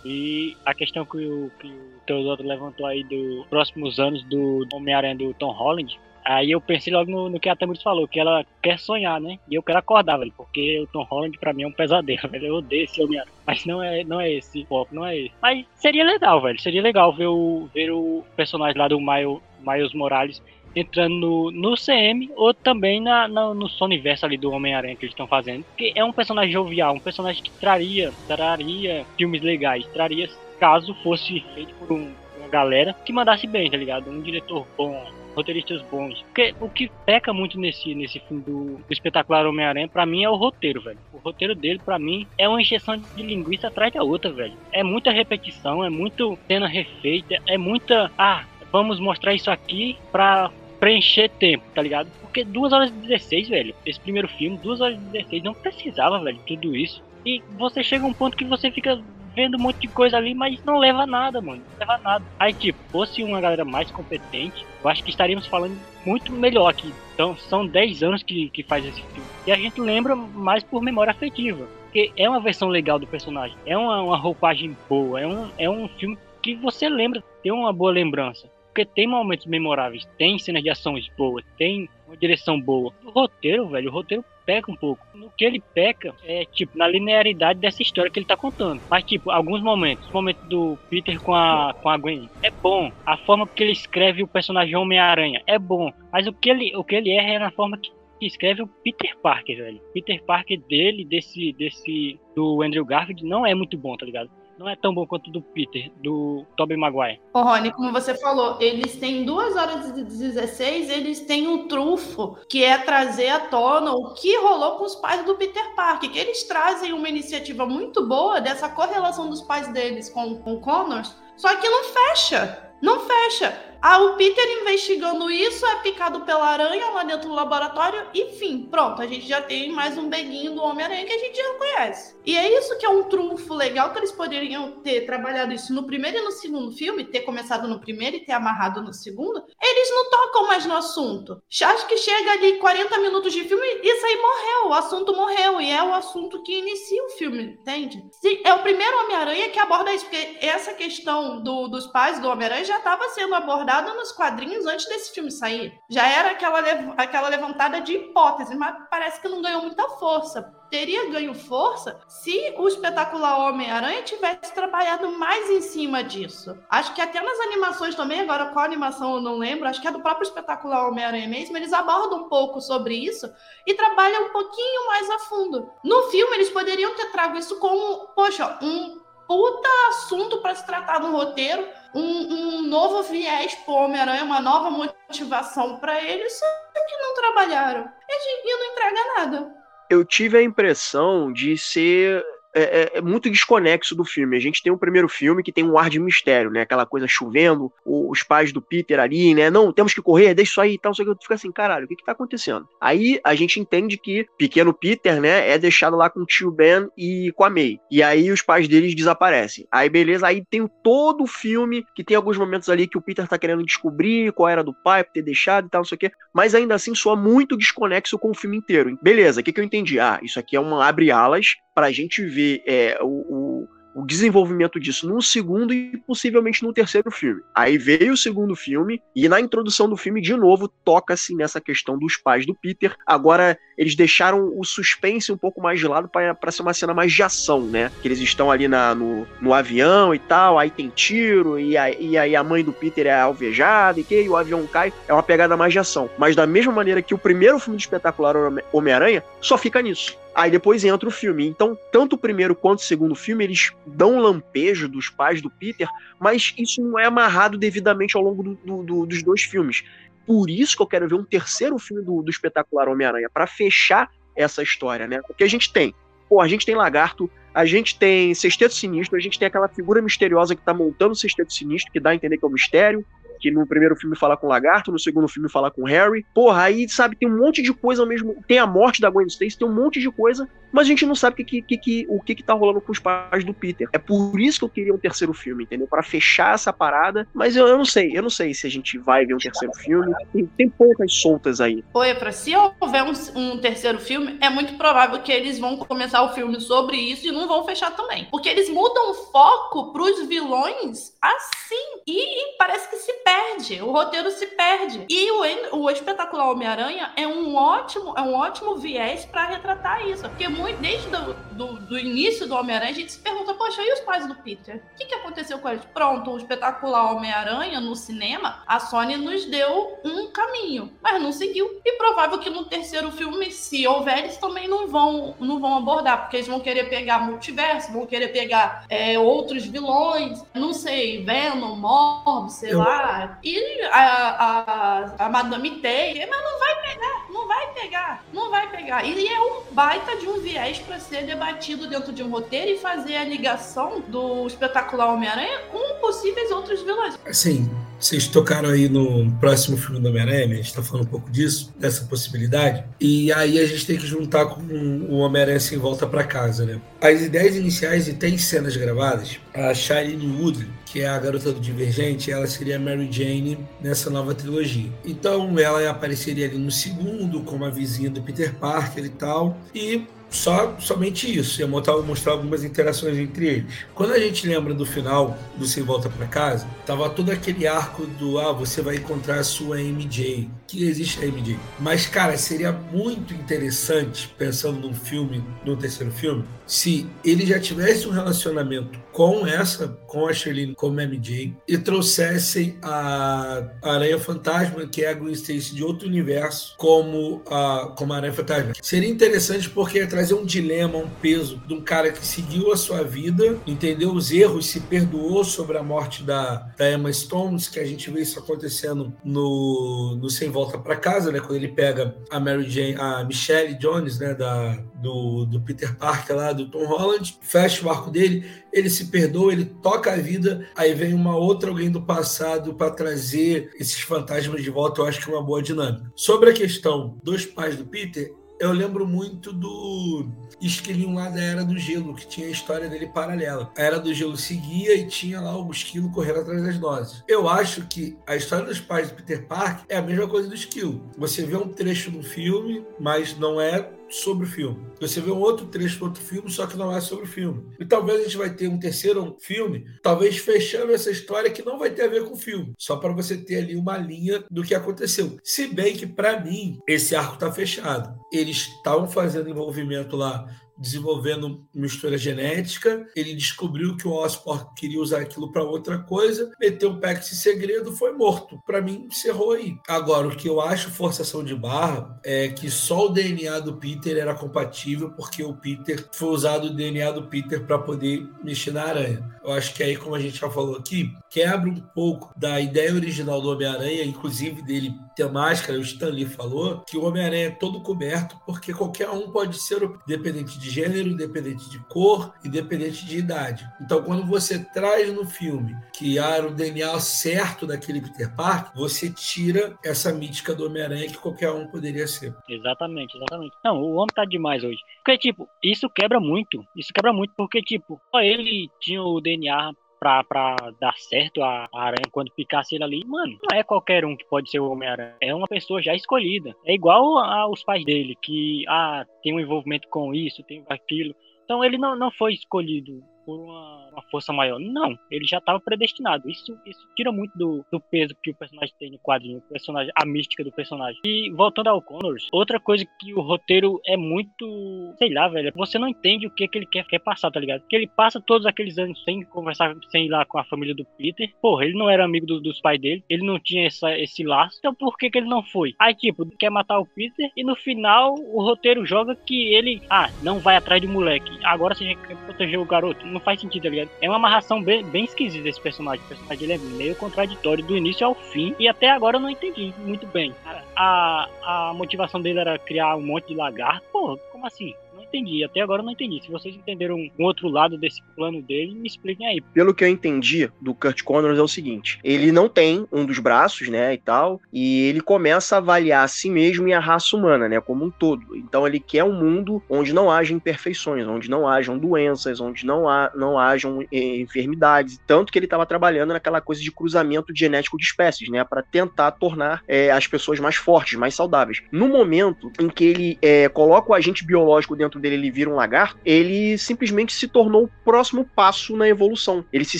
E a questão que o, que o Teodoro levantou aí dos próximos anos do Homem-Aranha do Tom Holland, aí eu pensei logo no, no que a Tamiris falou, que ela quer sonhar, né? E eu quero acordar, velho, porque o Tom Holland pra mim é um pesadelo, [laughs] velho. Eu odeio esse Homem-Aranha. Mas não é, não é esse foco, não é esse. Mas seria legal, velho. Seria legal ver o, ver o personagem lá do Miles, Miles Morales entrando no, no CM ou também na, na no Sonyverse ali do Homem-Aranha que eles estão fazendo. Porque é um personagem jovial, um personagem que traria, traria filmes legais, traria caso fosse feito por um, uma galera que mandasse bem, tá ligado? Um diretor bom, roteiristas bons. Porque o que peca muito nesse, nesse filme do, do espetacular Homem-Aranha, pra mim, é o roteiro, velho. O roteiro dele, pra mim, é uma injeção de linguiça atrás da outra, velho. É muita repetição, é muito cena refeita, é muita. Ah, vamos mostrar isso aqui pra preencher tempo, tá ligado? Porque 2 horas e 16, velho, esse primeiro filme, 2 horas e 16, não precisava, velho, tudo isso. E você chega a um ponto que você fica vendo um monte de coisa ali, mas não leva a nada, mano. Não leva a nada. Aí, tipo, fosse uma galera mais competente, eu acho que estaríamos falando muito melhor aqui. Então, são 10 anos que, que faz esse filme. E a gente lembra mais por memória afetiva. Porque é uma versão legal do personagem. É uma, uma roupagem boa. É um, é um filme que você lembra, tem uma boa lembrança porque tem momentos memoráveis, tem cenas de ações boas, tem uma direção boa. O roteiro, velho, o roteiro peca um pouco. No que ele peca é, tipo, na linearidade dessa história que ele tá contando. Mas, tipo, alguns momentos, o momento do Peter com a, com a Gwen é bom. A forma que ele escreve o personagem Homem-Aranha é bom. Mas o que ele, o que ele erra é na forma que escreve o Peter Parker, velho. Peter Parker dele, desse, desse, do Andrew Garfield, não é muito bom, tá ligado? Não é tão bom quanto do Peter, do Tobey Maguire. Ô, Rony, como você falou, eles têm 2 horas e 16, eles têm um trufo, que é trazer à tona o que rolou com os pais do Peter Parker, que eles trazem uma iniciativa muito boa dessa correlação dos pais deles com, com Connors, só que não fecha. Não fecha. Ah, o Peter investigando isso é picado pela aranha lá dentro do laboratório. Enfim, pronto, a gente já tem mais um beguinho do Homem-Aranha que a gente já conhece. E é isso que é um trunfo legal que eles poderiam ter trabalhado isso no primeiro e no segundo filme, ter começado no primeiro e ter amarrado no segundo. Eles não tocam mais no assunto. Acho que chega ali 40 minutos de filme e isso aí morreu, o assunto morreu. E é o assunto que inicia o filme, entende? É o primeiro Homem-Aranha que aborda isso, porque essa questão do, dos pais do Homem-Aranha já estava sendo abordada nos quadrinhos antes desse filme sair. Já era aquela, aquela levantada de hipótese, mas parece que não ganhou muita força teria ganho força se o espetacular Homem-Aranha tivesse trabalhado mais em cima disso. Acho que até nas animações também, agora qual animação eu não lembro, acho que é do próprio espetacular Homem-Aranha mesmo, eles abordam um pouco sobre isso e trabalham um pouquinho mais a fundo. No filme, eles poderiam ter trago isso como, poxa, um puta assunto para se tratar no roteiro, um, um novo viés pro Homem-Aranha, uma nova motivação para ele, só que não trabalharam. E gente não entrega nada eu tive a impressão de ser é, é, é, muito desconexo do filme. A gente tem um primeiro filme que tem um ar de mistério, né? Aquela coisa chovendo, os pais do Peter ali, né? Não, temos que correr, deixa isso aí e tal. Só que eu fico assim, caralho, o que que tá acontecendo? Aí a gente entende que pequeno Peter, né, é deixado lá com o tio Ben e com a May. E aí os pais deles desaparecem. Aí beleza, aí tem todo o filme que tem alguns momentos ali que o Peter tá querendo descobrir qual era do pai, ter deixado e tal, não sei o quê. Mas ainda assim soa muito desconexo com o filme inteiro. Beleza, o que que eu entendi? Ah, isso aqui é uma abre alas pra gente ver é, o, o, o desenvolvimento disso num segundo e possivelmente num terceiro filme. Aí veio o segundo filme e na introdução do filme de novo toca-se nessa questão dos pais do Peter. Agora eles deixaram o suspense um pouco mais de lado para ser uma cena mais de ação, né? Que eles estão ali na, no, no avião e tal, aí tem tiro e, a, e aí a mãe do Peter é alvejada e que e o avião cai. É uma pegada mais de ação. Mas da mesma maneira que o primeiro filme de espetacular Homem-Aranha só fica nisso. Aí depois entra o filme. Então, tanto o primeiro quanto o segundo filme, eles dão um lampejo dos pais do Peter, mas isso não é amarrado devidamente ao longo do, do, do, dos dois filmes. Por isso que eu quero ver um terceiro filme do, do espetacular Homem-Aranha, para fechar essa história, né? Porque a gente tem, pô, a gente tem Lagarto, a gente tem Sexteto Sinistro, a gente tem aquela figura misteriosa que tá montando o Sexteto Sinistro, que dá a entender que é um mistério que no primeiro filme fala com o Lagarto, no segundo filme fala com o Harry. Porra, aí, sabe, tem um monte de coisa ao mesmo. Tem a morte da Gwen Stacy, tem um monte de coisa, mas a gente não sabe que, que, que, o que, que tá rolando com os pais do Peter. É por isso que eu queria um terceiro filme, entendeu? para fechar essa parada. Mas eu, eu não sei, eu não sei se a gente vai ver um terceiro filme. Tem, tem poucas soltas aí. Oi, pra se houver um, um terceiro filme, é muito provável que eles vão começar o filme sobre isso e não vão fechar também. Porque eles mudam o foco pros vilões assim. E parece que se perde, o roteiro se perde. E o, o espetacular Homem-Aranha é um ótimo, é um ótimo viés para retratar isso. Porque muito, desde do, do, do início do Homem-Aranha, a gente se pergunta, poxa, e os pais do Peter? O que, que aconteceu com eles? Pronto, o espetacular Homem-Aranha no cinema, a Sony nos deu um caminho, mas não seguiu. E provável que no terceiro filme, se houver, eles também não vão, não vão abordar, porque eles vão querer pegar multiverso, vão querer pegar é, outros vilões, não sei, Venom, Morbius, sei Eu... lá, e a, a, a Madame Tay, mas não vai pegar, não vai pegar, não vai pegar. E é um baita de um viés para ser debatido dentro de um roteiro e fazer a ligação do espetacular Homem-Aranha com possíveis outros vilões. Assim, vocês tocaram aí no próximo filme do Homem-Aranha, a gente está falando um pouco disso, dessa possibilidade. E aí a gente tem que juntar com o Homem-Aranha sem volta para casa, né? As ideias iniciais e tem cenas gravadas. A Shailene Woodley, que é a garota do Divergente, ela seria Mary Jane nessa nova trilogia. Então ela apareceria ali no segundo, como a vizinha do Peter Parker e tal. E só somente isso, ia mostrar, mostrar algumas interações entre eles. Quando a gente lembra do final do Sem Volta para Casa, tava todo aquele arco do ah, você vai encontrar a sua MJ, que existe a MJ. Mas cara, seria muito interessante pensando num filme, no terceiro filme, se ele já tivesse um relacionamento com essa, com a Shirley, como MJ, e trouxessem a Aranha Fantasma, que é a Gwen Stacy de outro universo, como a, como a Aranha Fantasma. Seria interessante porque ia trazer um dilema, um peso de um cara que seguiu a sua vida, entendeu os erros, se perdoou sobre a morte da, da Emma Stones, que a gente vê isso acontecendo no, no Sem Volta para Casa, né? Quando ele pega a Mary Jane, a Michelle Jones, né? Da, do, do Peter Parker lá, do Tom Holland, fecha o arco dele, ele se perdoa, ele toca a vida, aí vem uma outra alguém do passado para trazer esses fantasmas de volta, eu acho que é uma boa dinâmica. Sobre a questão dos pais do Peter, eu lembro muito do esquilinho lá da Era do Gelo, que tinha a história dele paralela. A Era do Gelo seguia e tinha lá o esquilo correndo atrás das doses. Eu acho que a história dos pais do Peter Parker é a mesma coisa do esquilo. Você vê um trecho do filme, mas não é sobre o filme. Você vê um outro trecho outro filme, só que não é sobre o filme. E talvez a gente vai ter um terceiro filme, talvez fechando essa história que não vai ter a ver com o filme, só para você ter ali uma linha do que aconteceu. Se bem que para mim esse arco está fechado. Eles estavam fazendo envolvimento lá desenvolvendo mistura genética. Ele descobriu que o Osborn queria usar aquilo para outra coisa, meteu o Pex em segredo, foi morto. Para mim, encerrou aí. Agora, o que eu acho forçação de barra é que só o DNA do Peter era compatível porque o Peter foi usado o DNA do Peter para poder mexer na aranha. Eu acho que aí, como a gente já falou aqui, quebra um pouco da ideia original do Homem-Aranha, inclusive dele ter máscara. O Stan Lee falou que o Homem-Aranha é todo coberto porque qualquer um pode ser, dependente de gênero, independente de cor, independente de idade. Então, quando você traz no filme que era o DNA certo daquele Peter Parker, você tira essa mítica do Homem-Aranha que qualquer um poderia ser. Exatamente, exatamente. Não, o homem tá demais hoje. Porque, tipo, isso quebra muito. Isso quebra muito porque, tipo, só ele tinha o DNA pra, pra dar certo a, a aranha quando picasse ele ali, mano, não é qualquer um que pode ser o Homem-Aranha. É uma pessoa já escolhida. É igual aos pais dele, que ah, tem um envolvimento com isso, tem aquilo. Então ele não, não foi escolhido por uma, uma força maior. Não, ele já estava predestinado. Isso, isso tira muito do, do peso que o personagem tem no quadrinho, o personagem, a mística do personagem. E voltando ao Connors, outra coisa que o roteiro é muito, sei lá, velho, você não entende o que, que ele quer, quer passar, tá ligado? Que ele passa todos aqueles anos sem conversar, sem ir lá com a família do Peter. Porra, ele não era amigo do, dos pais dele, ele não tinha essa, esse laço, então por que, que ele não foi? Aí, tipo, quer matar o Peter e no final o roteiro joga que ele, ah, não vai atrás do moleque, agora você quer proteger o garoto. Não faz sentido, tá ligado? É uma amarração bem, bem esquisita desse personagem. O personagem ele é meio contraditório do início ao fim e até agora eu não entendi muito bem. A, a motivação dele era criar um monte de lagarto. Pô, como assim? Entendi. Até agora eu não entendi. Se vocês entenderam um outro lado desse plano dele, me expliquem aí. Pelo que eu entendi do Kurt Connors é o seguinte: ele não tem um dos braços, né, e tal, e ele começa a avaliar a si mesmo e a raça humana, né, como um todo. Então ele quer um mundo onde não haja imperfeições, onde não hajam doenças, onde não, há, não hajam eh, enfermidades. Tanto que ele estava trabalhando naquela coisa de cruzamento genético de espécies, né, para tentar tornar é, as pessoas mais fortes, mais saudáveis. No momento em que ele é, coloca o agente biológico dentro dele ele vira um lagarto, ele simplesmente se tornou o próximo passo na evolução. Ele se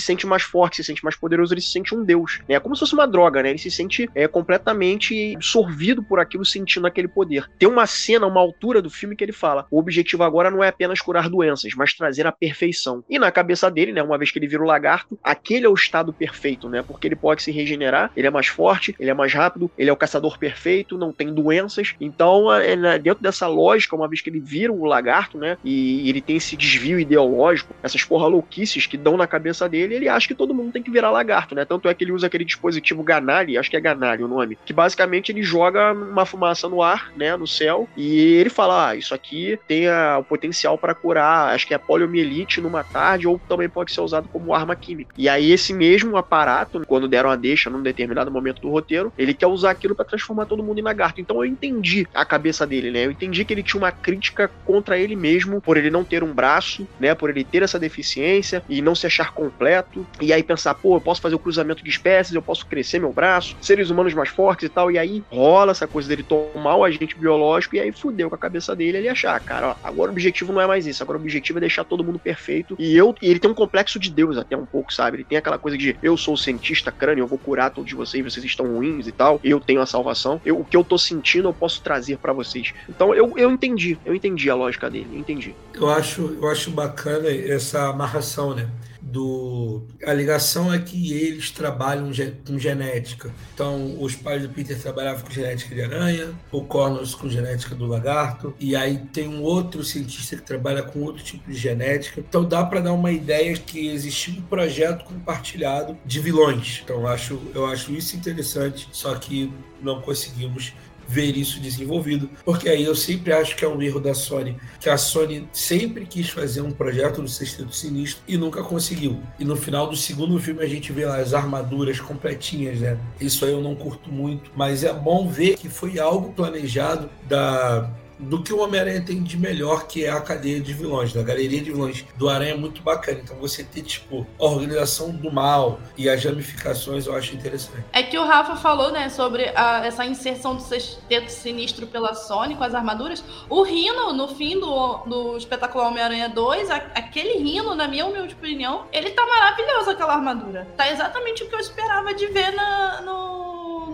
sente mais forte, se sente mais poderoso, ele se sente um deus. Né? É como se fosse uma droga, né? Ele se sente é, completamente absorvido por aquilo, sentindo aquele poder. Tem uma cena, uma altura do filme que ele fala: o objetivo agora não é apenas curar doenças, mas trazer a perfeição. E na cabeça dele, né, uma vez que ele vira o lagarto, aquele é o estado perfeito, né? Porque ele pode se regenerar, ele é mais forte, ele é mais rápido, ele é o caçador perfeito, não tem doenças. Então, é, né, dentro dessa lógica, uma vez que ele vira o lagarto, lagarto, né? E ele tem esse desvio ideológico, essas porra louquices que dão na cabeça dele, ele acha que todo mundo tem que virar lagarto, né? Tanto é que ele usa aquele dispositivo Ganali, acho que é Ganali o nome, que basicamente ele joga uma fumaça no ar, né, no céu, e ele fala: ah, isso aqui tem a, o potencial para curar, acho que é poliomielite numa tarde, ou também pode ser usado como arma química. E aí esse mesmo aparato, quando deram a deixa num determinado momento do roteiro, ele quer usar aquilo para transformar todo mundo em lagarto. Então eu entendi a cabeça dele, né? Eu entendi que ele tinha uma crítica contra ele mesmo, por ele não ter um braço, né? Por ele ter essa deficiência e não se achar completo. E aí pensar, pô, eu posso fazer o cruzamento de espécies, eu posso crescer meu braço, seres humanos mais fortes e tal. E aí rola essa coisa dele tomar o agente biológico e aí fudeu com a cabeça dele ele achar, cara, ó, agora o objetivo não é mais isso, agora o objetivo é deixar todo mundo perfeito. E eu, e ele tem um complexo de Deus até um pouco, sabe? Ele tem aquela coisa de eu sou o cientista crânio, eu vou curar todos vocês, vocês estão ruins e tal, eu tenho a salvação. Eu, o que eu tô sentindo eu posso trazer para vocês. Então eu, eu entendi, eu entendi a lógica dele, entendi. Eu acho, eu acho bacana essa amarração, né? Do, a ligação é que eles trabalham com genética. Então, os pais do Peter trabalhavam com genética de aranha, o Connors com genética do lagarto, e aí tem um outro cientista que trabalha com outro tipo de genética. Então, dá para dar uma ideia que existia um projeto compartilhado de vilões. Então, eu acho, eu acho isso interessante, só que não conseguimos ver isso desenvolvido, porque aí eu sempre acho que é um erro da Sony, que a Sony sempre quis fazer um projeto do Sexteto Sinistro e nunca conseguiu. E no final do segundo filme a gente vê lá as armaduras completinhas, né? Isso aí eu não curto muito, mas é bom ver que foi algo planejado da do que o Homem-Aranha tem de melhor, que é a cadeia de vilões, da galeria de vilões do Aranha é muito bacana. Então você ter, tipo, a organização do mal e as ramificações eu acho interessante. É que o Rafa falou, né, sobre a, essa inserção do sexteto sinistro pela Sony com as armaduras. O Rino, no fim do, do espetacular Homem-Aranha 2, a, aquele Rino, na minha humilde opinião, ele tá maravilhoso aquela armadura. Tá exatamente o que eu esperava de ver na, no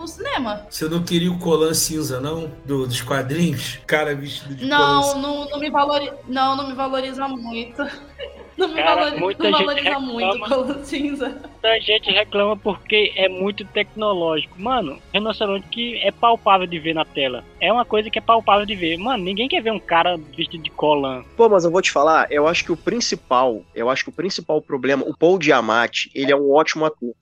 no cinema. Você não queria o Colan cinza, não? Do, dos quadrinhos? Cara vestido de não, não, não me valoriza. Não, não me valoriza muito. [laughs] Não me Cara, valoriza, muita não valoriza reclama, muito o Colan cinza. Muita gente reclama porque é muito tecnológico. Mano, rinoceronte que é palpável de ver na tela. É uma coisa que é palpável de ver. Mano, ninguém quer ver um cara vestido de Colan. Pô, mas eu vou te falar, eu acho que o principal, eu acho que o principal problema, o Paul Diamante, ele é um ótimo ator.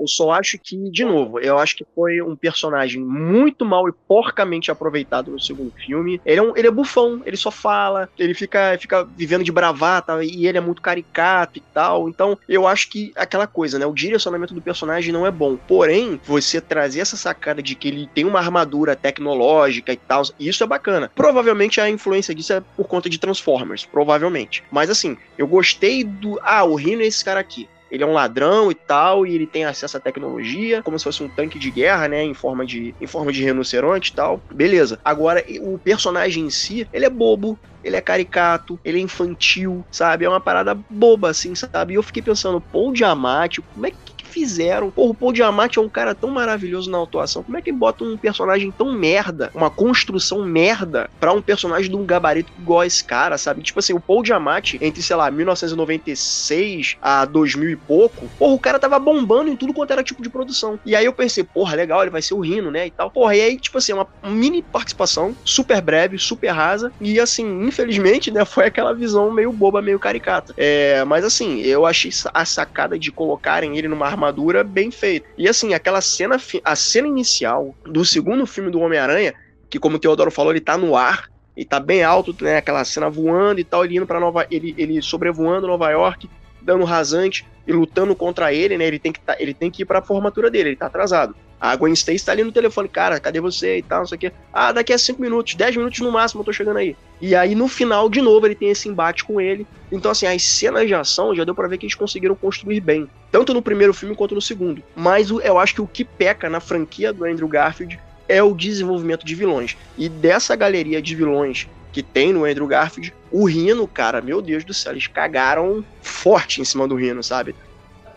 Eu só acho que, de novo, eu acho que foi um personagem muito mal e porcamente aproveitado no segundo filme. Ele é, um, ele é bufão, ele só fala, ele fica, fica vivendo de bravata e ele é muito caricato e tal. Então, eu acho que aquela coisa, né? O direcionamento do personagem não é bom. Porém, você trazer essa sacada de que ele tem uma armadura tecnológica e tal, isso é bacana. Provavelmente a influência disso é por conta de Transformers, provavelmente. Mas assim, eu gostei do. Ah, o Rino é esse cara aqui ele é um ladrão e tal, e ele tem acesso à tecnologia, como se fosse um tanque de guerra, né? Em forma de, em forma de rinoceronte e tal. Beleza. Agora, o personagem em si, ele é bobo, ele é caricato, ele é infantil, sabe? É uma parada boba, assim, sabe? E eu fiquei pensando, Paul Diamante, como é que fizeram? Porra, o Paul Diamante é um cara tão maravilhoso na atuação. Como é que bota um personagem tão merda, uma construção merda, pra um personagem de um gabarito igual esse cara, sabe? Tipo assim, o Paul Diamante, entre, sei lá, 1996 a 2000 e pouco, porra, o cara tava bombando em tudo quanto era tipo de produção. E aí eu pensei, porra, legal, ele vai ser o Rino, né? E tal. Porra, e aí, tipo assim, uma mini participação, super breve, super rasa. E assim, infelizmente, né, [laughs] foi aquela visão meio boba, meio caricata. É, mas assim, eu achei a sacada de colocarem ele numa armadura bem feita. E assim, aquela cena, a cena inicial do segundo filme do Homem-Aranha, que como o Teodoro falou, ele tá no ar, e tá bem alto, né, aquela cena voando e tal, ele indo para Nova, ele, ele sobrevoando Nova York, dando rasante e lutando contra ele, né? Ele tem que tá, ele tem que ir para a formatura dele, ele tá atrasado. A Gwen Stacy tá ali no telefone, cara, cadê você e tal, não sei o quê. Ah, daqui a 5 minutos, 10 minutos no máximo eu tô chegando aí. E aí no final, de novo, ele tem esse embate com ele. Então, assim, as cenas de ação já deu pra ver que eles conseguiram construir bem. Tanto no primeiro filme quanto no segundo. Mas eu acho que o que peca na franquia do Andrew Garfield é o desenvolvimento de vilões. E dessa galeria de vilões que tem no Andrew Garfield, o Rino, cara, meu Deus do céu, eles cagaram forte em cima do Rino, sabe?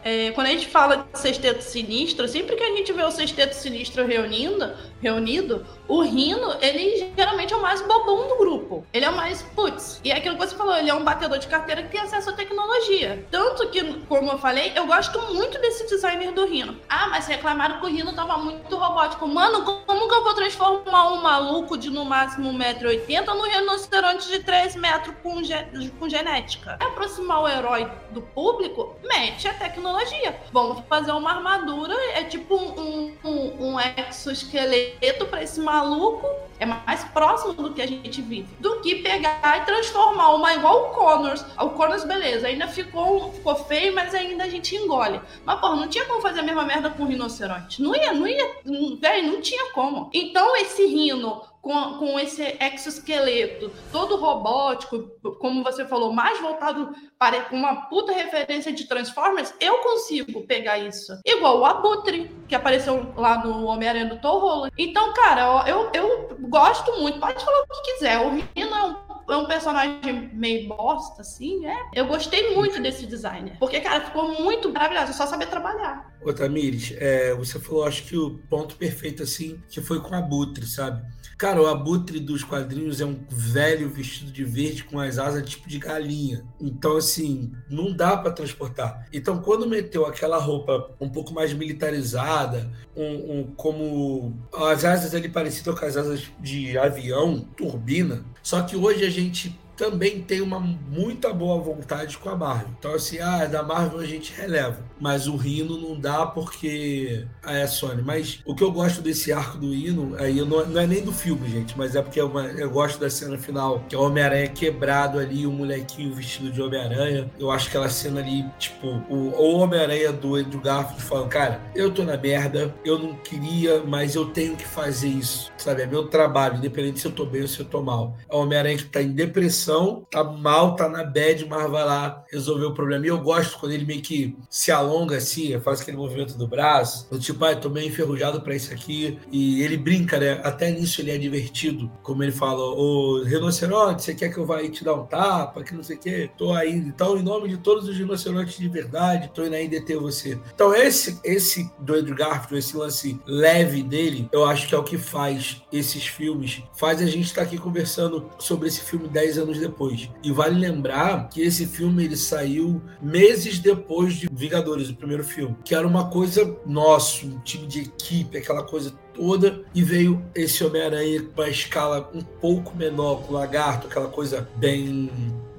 É, quando a gente fala de sexteto sinistro, sempre que a gente vê o sexteto sinistro reunindo, reunido, o Rino, ele geralmente é o mais bobão do grupo. Ele é o mais putz. E é aquilo que você falou, ele é um batedor de carteira que tem acesso à tecnologia. Tanto que, como eu falei, eu gosto muito desse designer do Rino. Ah, mas reclamaram que o Rino tava muito robótico. Mano, como que eu vou transformar um maluco de no máximo 1,80m num rinoceronte de 3 metros com, ge com genética? É aproximar o herói do público, mete a tecnologia. Vamos fazer uma armadura, é tipo um, um, um exoesqueleto para esse maluco é mais próximo do que a gente vive do que pegar e transformar uma igual o Connors. O Connors, beleza, ainda ficou, ficou feio, mas ainda a gente engole. Mas, porra, não tinha como fazer a mesma merda com o rinoceronte. Não ia, não ia, velho, não tinha como. Então, esse rino com, com esse exoesqueleto todo robótico, como você falou, mais voltado para uma puta referência de Transformers, eu consigo pegar isso. Igual o Abutre, que apareceu lá no Homem-Aranha do Tom Holland. Então, cara, eu, eu gosto muito, pode falar o que quiser. O Rino é um é um personagem meio bosta, assim, né? Eu gostei muito desse designer. Porque, cara, ficou muito maravilhoso. É só saber trabalhar. Ô, Tamires, é, você falou, acho que o ponto perfeito, assim, que foi com a Abutre, sabe? Cara, o abutre dos quadrinhos é um velho vestido de verde com as asas tipo de galinha. Então, assim, não dá para transportar. Então, quando meteu aquela roupa um pouco mais militarizada, um, um, como as asas ali parecidas com as asas de avião, turbina. Só que hoje a gente também tem uma muita boa vontade com a Marvel. Então, assim, ah, da Marvel a gente releva. Mas o Rino não dá porque é a Sony. Mas o que eu gosto desse arco do Rino, aí não, não é nem do filme, gente, mas é porque é uma, eu gosto da cena final, que é o Homem-Aranha quebrado ali, o molequinho vestido de Homem-Aranha. Eu acho que aquela cena ali, tipo, o, o Homem-Aranha do Andrew Garfield falando, cara, eu tô na merda, eu não queria, mas eu tenho que fazer isso. Sabe? É meu trabalho, independente se eu tô bem ou se eu tô mal. É o Homem-Aranha que tá em depressão tá mal, tá na bad, mas vai lá resolver o problema. E eu gosto quando ele meio que se alonga assim, faz aquele movimento do braço, do tipo, ah, tô meio enferrujado para isso aqui. E ele brinca, né? Até nisso ele é divertido, como ele fala, ô rinoceronte, você quer que eu vá aí te dar um tapa, que não sei o quê? Tô aí. Então, em nome de todos os rinocerontes de verdade, tô indo aí deter você. Então, esse, esse do Andrew Garfield, esse lance leve dele, eu acho que é o que faz esses filmes, faz a gente estar tá aqui conversando sobre esse filme 10 anos depois. E vale lembrar que esse filme ele saiu meses depois de Vingadores, o primeiro filme, que era uma coisa nosso, um time de equipe, aquela coisa toda e veio esse Homem-Aranha para escala um pouco menor, com o lagarto, aquela coisa bem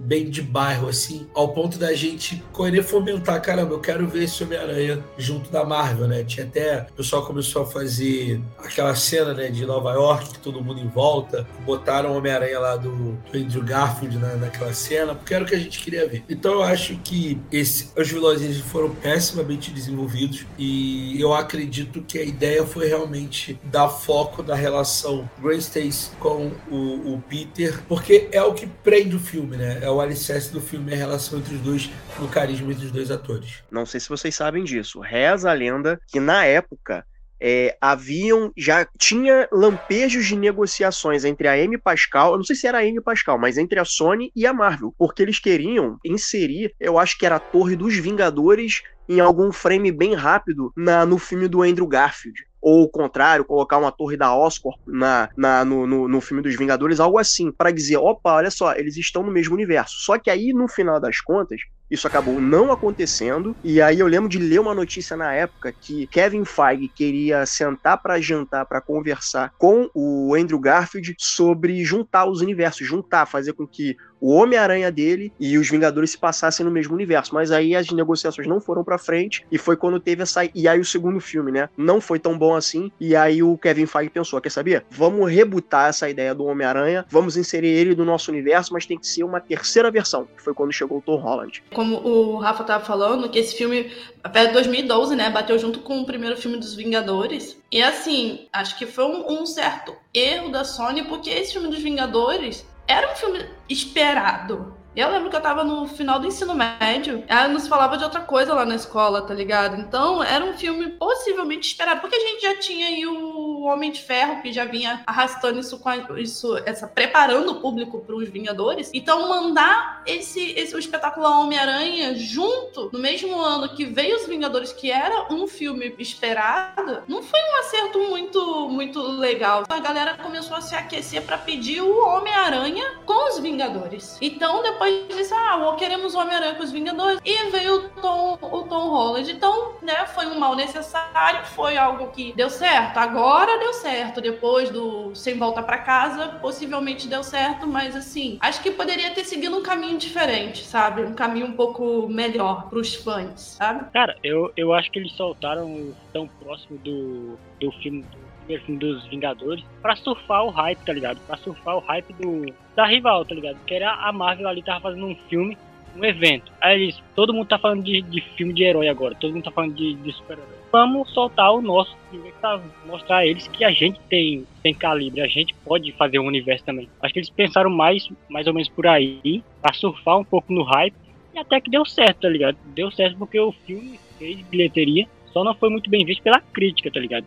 bem de bairro, assim, ao ponto da gente querer fomentar, caramba, eu quero ver esse Homem-Aranha junto da Marvel, né? Tinha até, o pessoal começou a fazer aquela cena, né, de Nova York, todo mundo em volta, botaram o Homem-Aranha lá do, do, Andrew Garfield na, naquela cena, porque era o que a gente queria ver. Então eu acho que esse, os vilões foram pessimamente desenvolvidos e eu acredito que a ideia foi realmente dar foco na relação Gwen Stacy com o, o Peter, porque é o que prende o filme, né? É o alicerce do filme, a relação entre os dois, no carisma entre os dois atores. Não sei se vocês sabem disso. Reza a lenda que na época é, haviam já tinha lampejos de negociações entre a Amy Pascal, eu não sei se era a Amy Pascal, mas entre a Sony e a Marvel, porque eles queriam inserir, eu acho que era a Torre dos Vingadores em algum frame bem rápido na, no filme do Andrew Garfield ou o contrário, colocar uma torre da Oscorp na, na no, no, no, filme dos Vingadores, algo assim, para dizer, opa, olha só, eles estão no mesmo universo. Só que aí, no final das contas, isso acabou não acontecendo. E aí eu lembro de ler uma notícia na época que Kevin Feige queria sentar para jantar, para conversar com o Andrew Garfield sobre juntar os universos, juntar, fazer com que o Homem-Aranha dele e os Vingadores se passassem no mesmo universo. Mas aí as negociações não foram para frente e foi quando teve essa. E aí o segundo filme, né? Não foi tão bom assim. E aí o Kevin Feige pensou: quer saber? Vamos rebutar essa ideia do Homem-Aranha, vamos inserir ele no nosso universo, mas tem que ser uma terceira versão, foi quando chegou o Tom Holland. Como o Rafa tava falando, que esse filme, até 2012, né? Bateu junto com o primeiro filme dos Vingadores. E assim, acho que foi um, um certo erro da Sony, porque esse filme dos Vingadores era um filme esperado. Eu lembro que eu tava no final do ensino médio, ela nos falava de outra coisa lá na escola, tá ligado? Então, era um filme possivelmente esperado, porque a gente já tinha aí o Homem de Ferro, que já vinha arrastando isso com a, isso, essa, preparando o público para os Vingadores. Então, mandar esse, esse o espetacular Homem-Aranha junto, no mesmo ano que veio os Vingadores, que era um filme esperado, não foi um acerto muito, muito legal. A galera começou a se aquecer para pedir o Homem-Aranha com os Vingadores. Então, depois depois disse, ah, queremos o Homem-Aranha com os Vingadores. E veio o Tom, o Tom Holland. Então, né, foi um mal necessário, foi algo que deu certo. Agora deu certo. Depois do Sem Volta para Casa, possivelmente deu certo, mas assim, acho que poderia ter seguido um caminho diferente, sabe? Um caminho um pouco melhor pros fãs, sabe? Cara, eu, eu acho que eles soltaram tão próximo do, do filme filme dos Vingadores pra surfar o hype, tá ligado? Pra surfar o hype do, da rival, tá ligado? Que era a Marvel ali tava fazendo um filme, um evento. Aí eles, todo mundo tá falando de, de filme de herói agora, todo mundo tá falando de, de super-herói. Vamos soltar o nosso filme pra mostrar a eles que a gente tem, tem calibre, a gente pode fazer um universo também. Acho que eles pensaram mais, mais ou menos por aí, pra surfar um pouco no hype, e até que deu certo, tá ligado? Deu certo porque o filme fez bilheteria, só não foi muito bem visto pela crítica, tá ligado?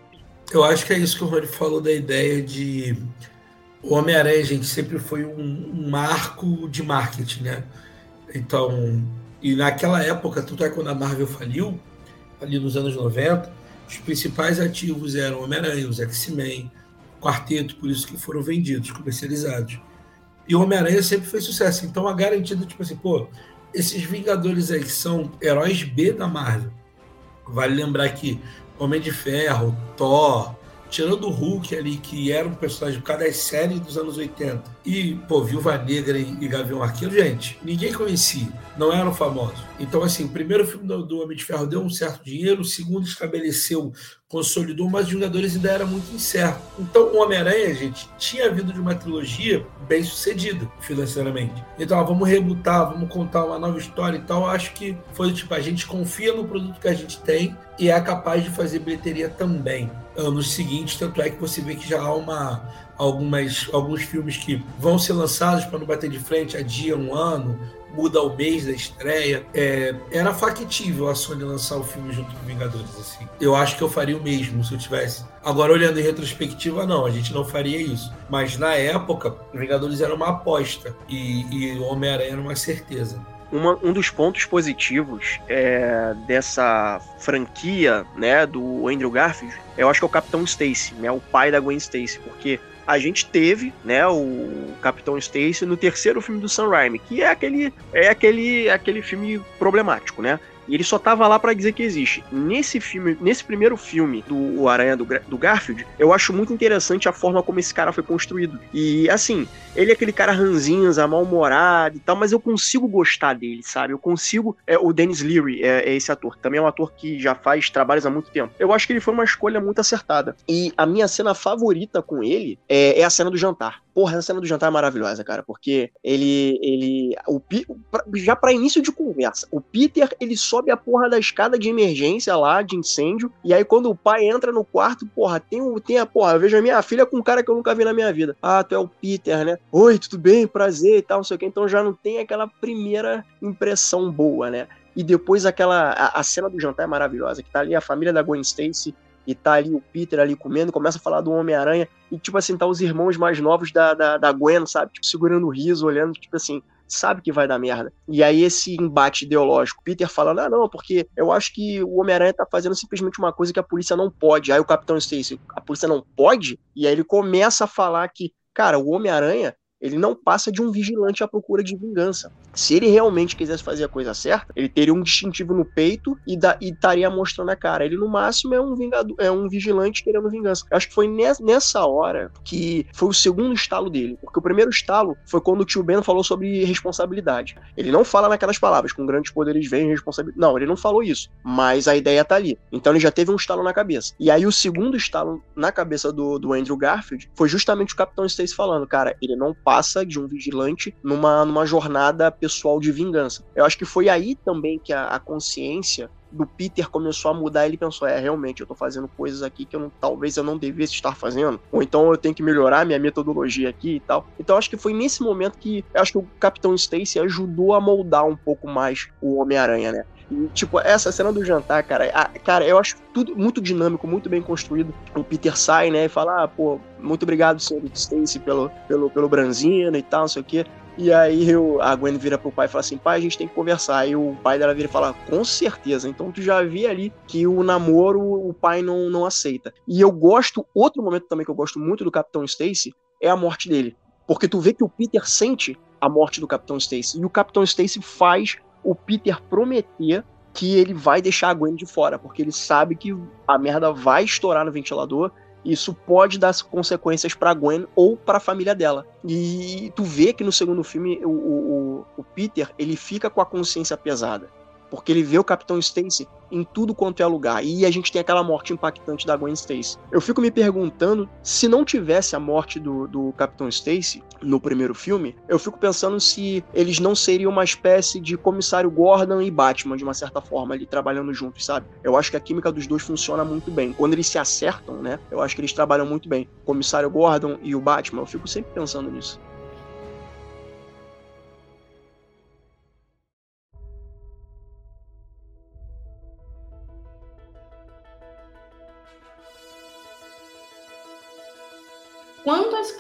Eu acho que é isso que o Rony falou da ideia de o Homem-Aranha, gente, sempre foi um, um, marco de marketing, né? Então, e naquela época, tudo é quando a Marvel faliu, ali nos anos 90, os principais ativos eram Homem-Aranha, os X-Men, Quarteto, por isso que foram vendidos, comercializados. E o Homem-Aranha sempre foi sucesso. Então, a garantida, tipo assim, pô, esses Vingadores aí que são heróis B da Marvel. Vale lembrar que Homem de Ferro, Thor, tirando o Hulk ali, que era um personagem por causa das séries dos anos 80, e, pô, Viúva Negra e, Gavião Arqueiro, gente, ninguém conhecia, não eram famosos. Então, assim, o primeiro filme do, do Homem de Ferro deu um certo dinheiro, o segundo estabeleceu, consolidou, mas os Vingadores ainda era muito incerto. Então, o Homem-Aranha, gente, tinha vindo de uma trilogia bem sucedida financeiramente. Então, ó, vamos rebutar, vamos contar uma nova história e tal. Acho que foi tipo, a gente confia no produto que a gente tem e é capaz de fazer bilheteria também anos seguintes, tanto é que você vê que já há uma, algumas, alguns filmes que vão ser lançados para não bater de frente a dia, um ano, muda o mês da estreia. É, era factível a Sony lançar o filme junto com Vingadores. Assim. Eu acho que eu faria o mesmo se eu tivesse. Agora, olhando em retrospectiva, não, a gente não faria isso. Mas na época, Vingadores era uma aposta e, e Homem-Aranha era uma certeza. Uma, um dos pontos positivos é, dessa franquia, né, do Andrew Garfield, eu acho que é o Capitão Stacy, né, o pai da Gwen Stacy, porque a gente teve, né, o Capitão Stacy no terceiro filme do Sam Raimi, que é aquele é aquele aquele filme problemático, né? E ele só tava lá para dizer que existe. Nesse filme, nesse primeiro filme do o Aranha do, do Garfield, eu acho muito interessante a forma como esse cara foi construído. E assim, ele é aquele cara ranzinza, mal-humorado e tal, mas eu consigo gostar dele, sabe? Eu consigo. É, o Dennis Leary é, é, esse ator. Também é um ator que já faz trabalhos há muito tempo. Eu acho que ele foi uma escolha muito acertada. E a minha cena favorita com ele é, é a cena do jantar. Porra, essa cena do jantar é maravilhosa, cara, porque ele. ele o, já para início de conversa, o Peter, ele sobe a porra da escada de emergência lá, de incêndio, e aí quando o pai entra no quarto, porra, tem, tem a porra, eu vejo a minha filha com um cara que eu nunca vi na minha vida. Ah, tu é o Peter, né? Oi, tudo bem? Prazer e tal, não sei o que. Então já não tem aquela primeira impressão boa, né? E depois aquela. A, a, cena do jantar é maravilhosa, que tá ali a família da Gwen Stacy e tá ali o Peter ali comendo, começa a falar do Homem-Aranha, e tipo assim, tá os irmãos mais novos da, da, da Gwen, sabe? Tipo, segurando o riso, olhando, tipo assim, sabe que vai dar merda. E aí esse embate ideológico, Peter falando, ah não, porque eu acho que o Homem-Aranha tá fazendo simplesmente uma coisa que a polícia não pode. Aí o Capitão Stacy, a polícia não pode? E aí ele começa a falar que, cara, o Homem-Aranha, ele não passa de um vigilante à procura de vingança. Se ele realmente quisesse fazer a coisa certa, ele teria um distintivo no peito e, da, e estaria mostrando a cara. Ele, no máximo, é um vingador, é um vigilante querendo vingança. Eu acho que foi nessa hora que foi o segundo estalo dele. Porque o primeiro estalo foi quando o tio Ben falou sobre responsabilidade. Ele não fala naquelas palavras, com grandes poderes vem responsabilidade. Não, ele não falou isso. Mas a ideia tá ali. Então ele já teve um estalo na cabeça. E aí o segundo estalo na cabeça do, do Andrew Garfield foi justamente o Capitão Stacy falando, cara, ele não passa de um vigilante numa, numa jornada pessoal de vingança. Eu acho que foi aí também que a, a consciência do Peter começou a mudar, ele pensou, é, realmente, eu tô fazendo coisas aqui que eu não, talvez eu não devesse estar fazendo, ou então eu tenho que melhorar minha metodologia aqui e tal. Então acho que foi nesse momento que acho que o Capitão Stacy ajudou a moldar um pouco mais o Homem-Aranha, né? Tipo, essa cena do jantar, cara, a, cara, eu acho tudo muito dinâmico, muito bem construído. O Peter sai, né, e fala, ah, pô, muito obrigado, senhor Stacy, pelo, pelo, pelo Branzino e tal, não sei o quê. E aí eu, a Gwen vira pro pai e fala assim, pai, a gente tem que conversar. Aí o pai dela vira e fala, com certeza. Então tu já vê ali que o namoro o pai não, não aceita. E eu gosto, outro momento também que eu gosto muito do Capitão Stacy é a morte dele. Porque tu vê que o Peter sente a morte do Capitão Stacy. E o Capitão Stacy faz o Peter prometer que ele vai deixar a Gwen de fora, porque ele sabe que a merda vai estourar no ventilador. E isso pode dar consequências para Gwen ou para a família dela. E tu vê que no segundo filme o, o, o Peter ele fica com a consciência pesada porque ele vê o Capitão Stacy em tudo quanto é lugar. E a gente tem aquela morte impactante da Gwen Stacy. Eu fico me perguntando se não tivesse a morte do, do Capitão Stacy no primeiro filme, eu fico pensando se eles não seriam uma espécie de comissário Gordon e Batman, de uma certa forma, ali trabalhando juntos, sabe? Eu acho que a química dos dois funciona muito bem. Quando eles se acertam, né? Eu acho que eles trabalham muito bem. O comissário Gordon e o Batman, eu fico sempre pensando nisso.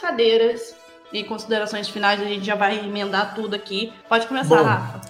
Cadeiras e considerações finais, a gente já vai emendar tudo aqui. Pode começar, Bom, Rafa.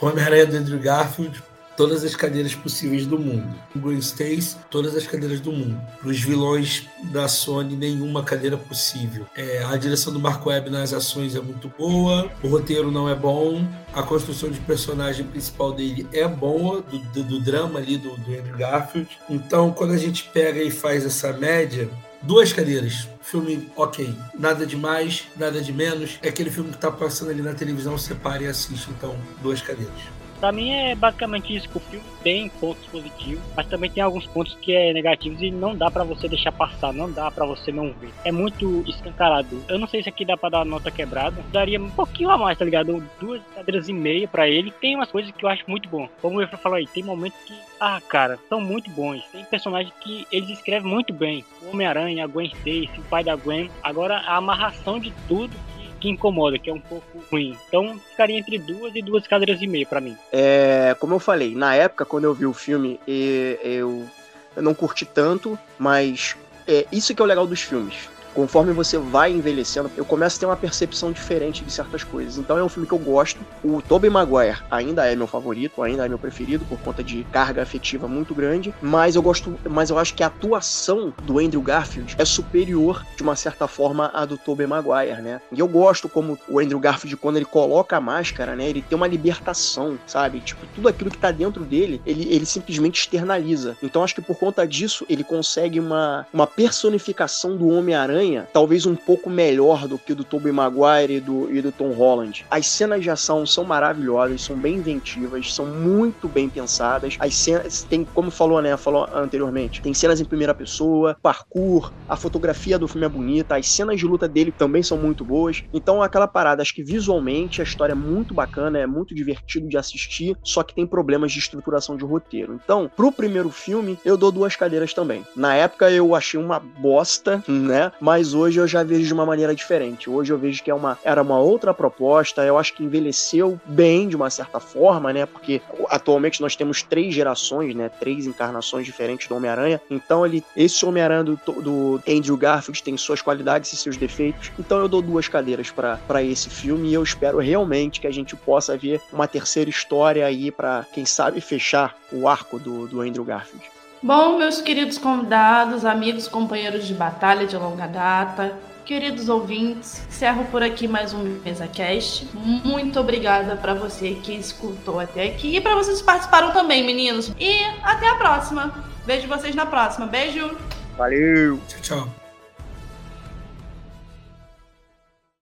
Homem-Aranha do Andrew Garfield, todas as cadeiras possíveis do mundo. Gwen Stacy, todas as cadeiras do mundo. Para os vilões da Sony, nenhuma cadeira possível. É, a direção do Marco Webb nas ações é muito boa, o roteiro não é bom, a construção de personagem principal dele é boa, do, do, do drama ali do, do Andrew Garfield. Então, quando a gente pega e faz essa média, Duas cadeiras. Filme ok. Nada de mais, nada de menos. É aquele filme que tá passando ali na televisão, você para e assiste. Então, duas cadeiras. Pra mim é basicamente isso, que o filme tem pontos positivos, mas também tem alguns pontos que é negativos e não dá para você deixar passar, não dá para você não ver. É muito escancarado. Eu não sei se aqui dá pra dar nota quebrada, daria um pouquinho a mais, tá ligado? Duas cadeiras e meia para ele. Tem umas coisas que eu acho muito bom. Como Efra falou aí, tem momentos que, ah, cara, são muito bons. Tem personagens que eles escrevem muito bem. O Homem-Aranha, a Gwen Stacy, o pai da Gwen. Agora, a amarração de tudo que incomoda, que é um pouco ruim. Então ficaria entre duas e duas cadeiras e meia para mim. É, como eu falei, na época quando eu vi o filme, eu, eu não curti tanto, mas é isso que é o legal dos filmes conforme você vai envelhecendo, eu começo a ter uma percepção diferente de certas coisas. Então é um filme que eu gosto. O Tobey Maguire ainda é meu favorito, ainda é meu preferido por conta de carga afetiva muito grande, mas eu gosto, mas eu acho que a atuação do Andrew Garfield é superior de uma certa forma à do Tobey Maguire, né? E eu gosto como o Andrew Garfield quando ele coloca a máscara, né, ele tem uma libertação, sabe? Tipo, tudo aquilo que tá dentro dele, ele, ele simplesmente externaliza. Então acho que por conta disso ele consegue uma, uma personificação do Homem-Aranha Homem-Aranha, talvez um pouco melhor do que do Tobey Maguire e do, e do Tom Holland. As cenas de ação são maravilhosas, são bem inventivas, são muito bem pensadas. As cenas, tem, como falou, né, falou anteriormente, tem cenas em primeira pessoa, parkour, a fotografia do filme é bonita, as cenas de luta dele também são muito boas. Então, aquela parada, acho que visualmente a história é muito bacana, é muito divertido de assistir, só que tem problemas de estruturação de roteiro. Então, pro primeiro filme, eu dou duas cadeiras também. Na época eu achei uma bosta, né? Mas hoje eu já vejo de uma maneira diferente. Hoje eu vejo que é uma, era uma outra proposta, eu acho que envelheceu bem de uma certa forma, né? Porque atualmente nós temos três gerações, né? Três encarnações diferentes do Homem-Aranha. Então ele, esse Homem-Aranha do, do Andrew Garfield tem suas qualidades e seus defeitos. Então eu dou duas cadeiras para esse filme e eu espero realmente que a gente possa ver uma terceira história aí para quem sabe fechar o arco do, do Andrew Garfield. Bom, meus queridos convidados, amigos, companheiros de batalha de longa data, queridos ouvintes, encerro por aqui mais um MesaCast. Muito obrigada para você que escutou até aqui e para vocês que participaram também, meninos. E até a próxima. Vejo vocês na próxima. Beijo. Valeu. Tchau, tchau.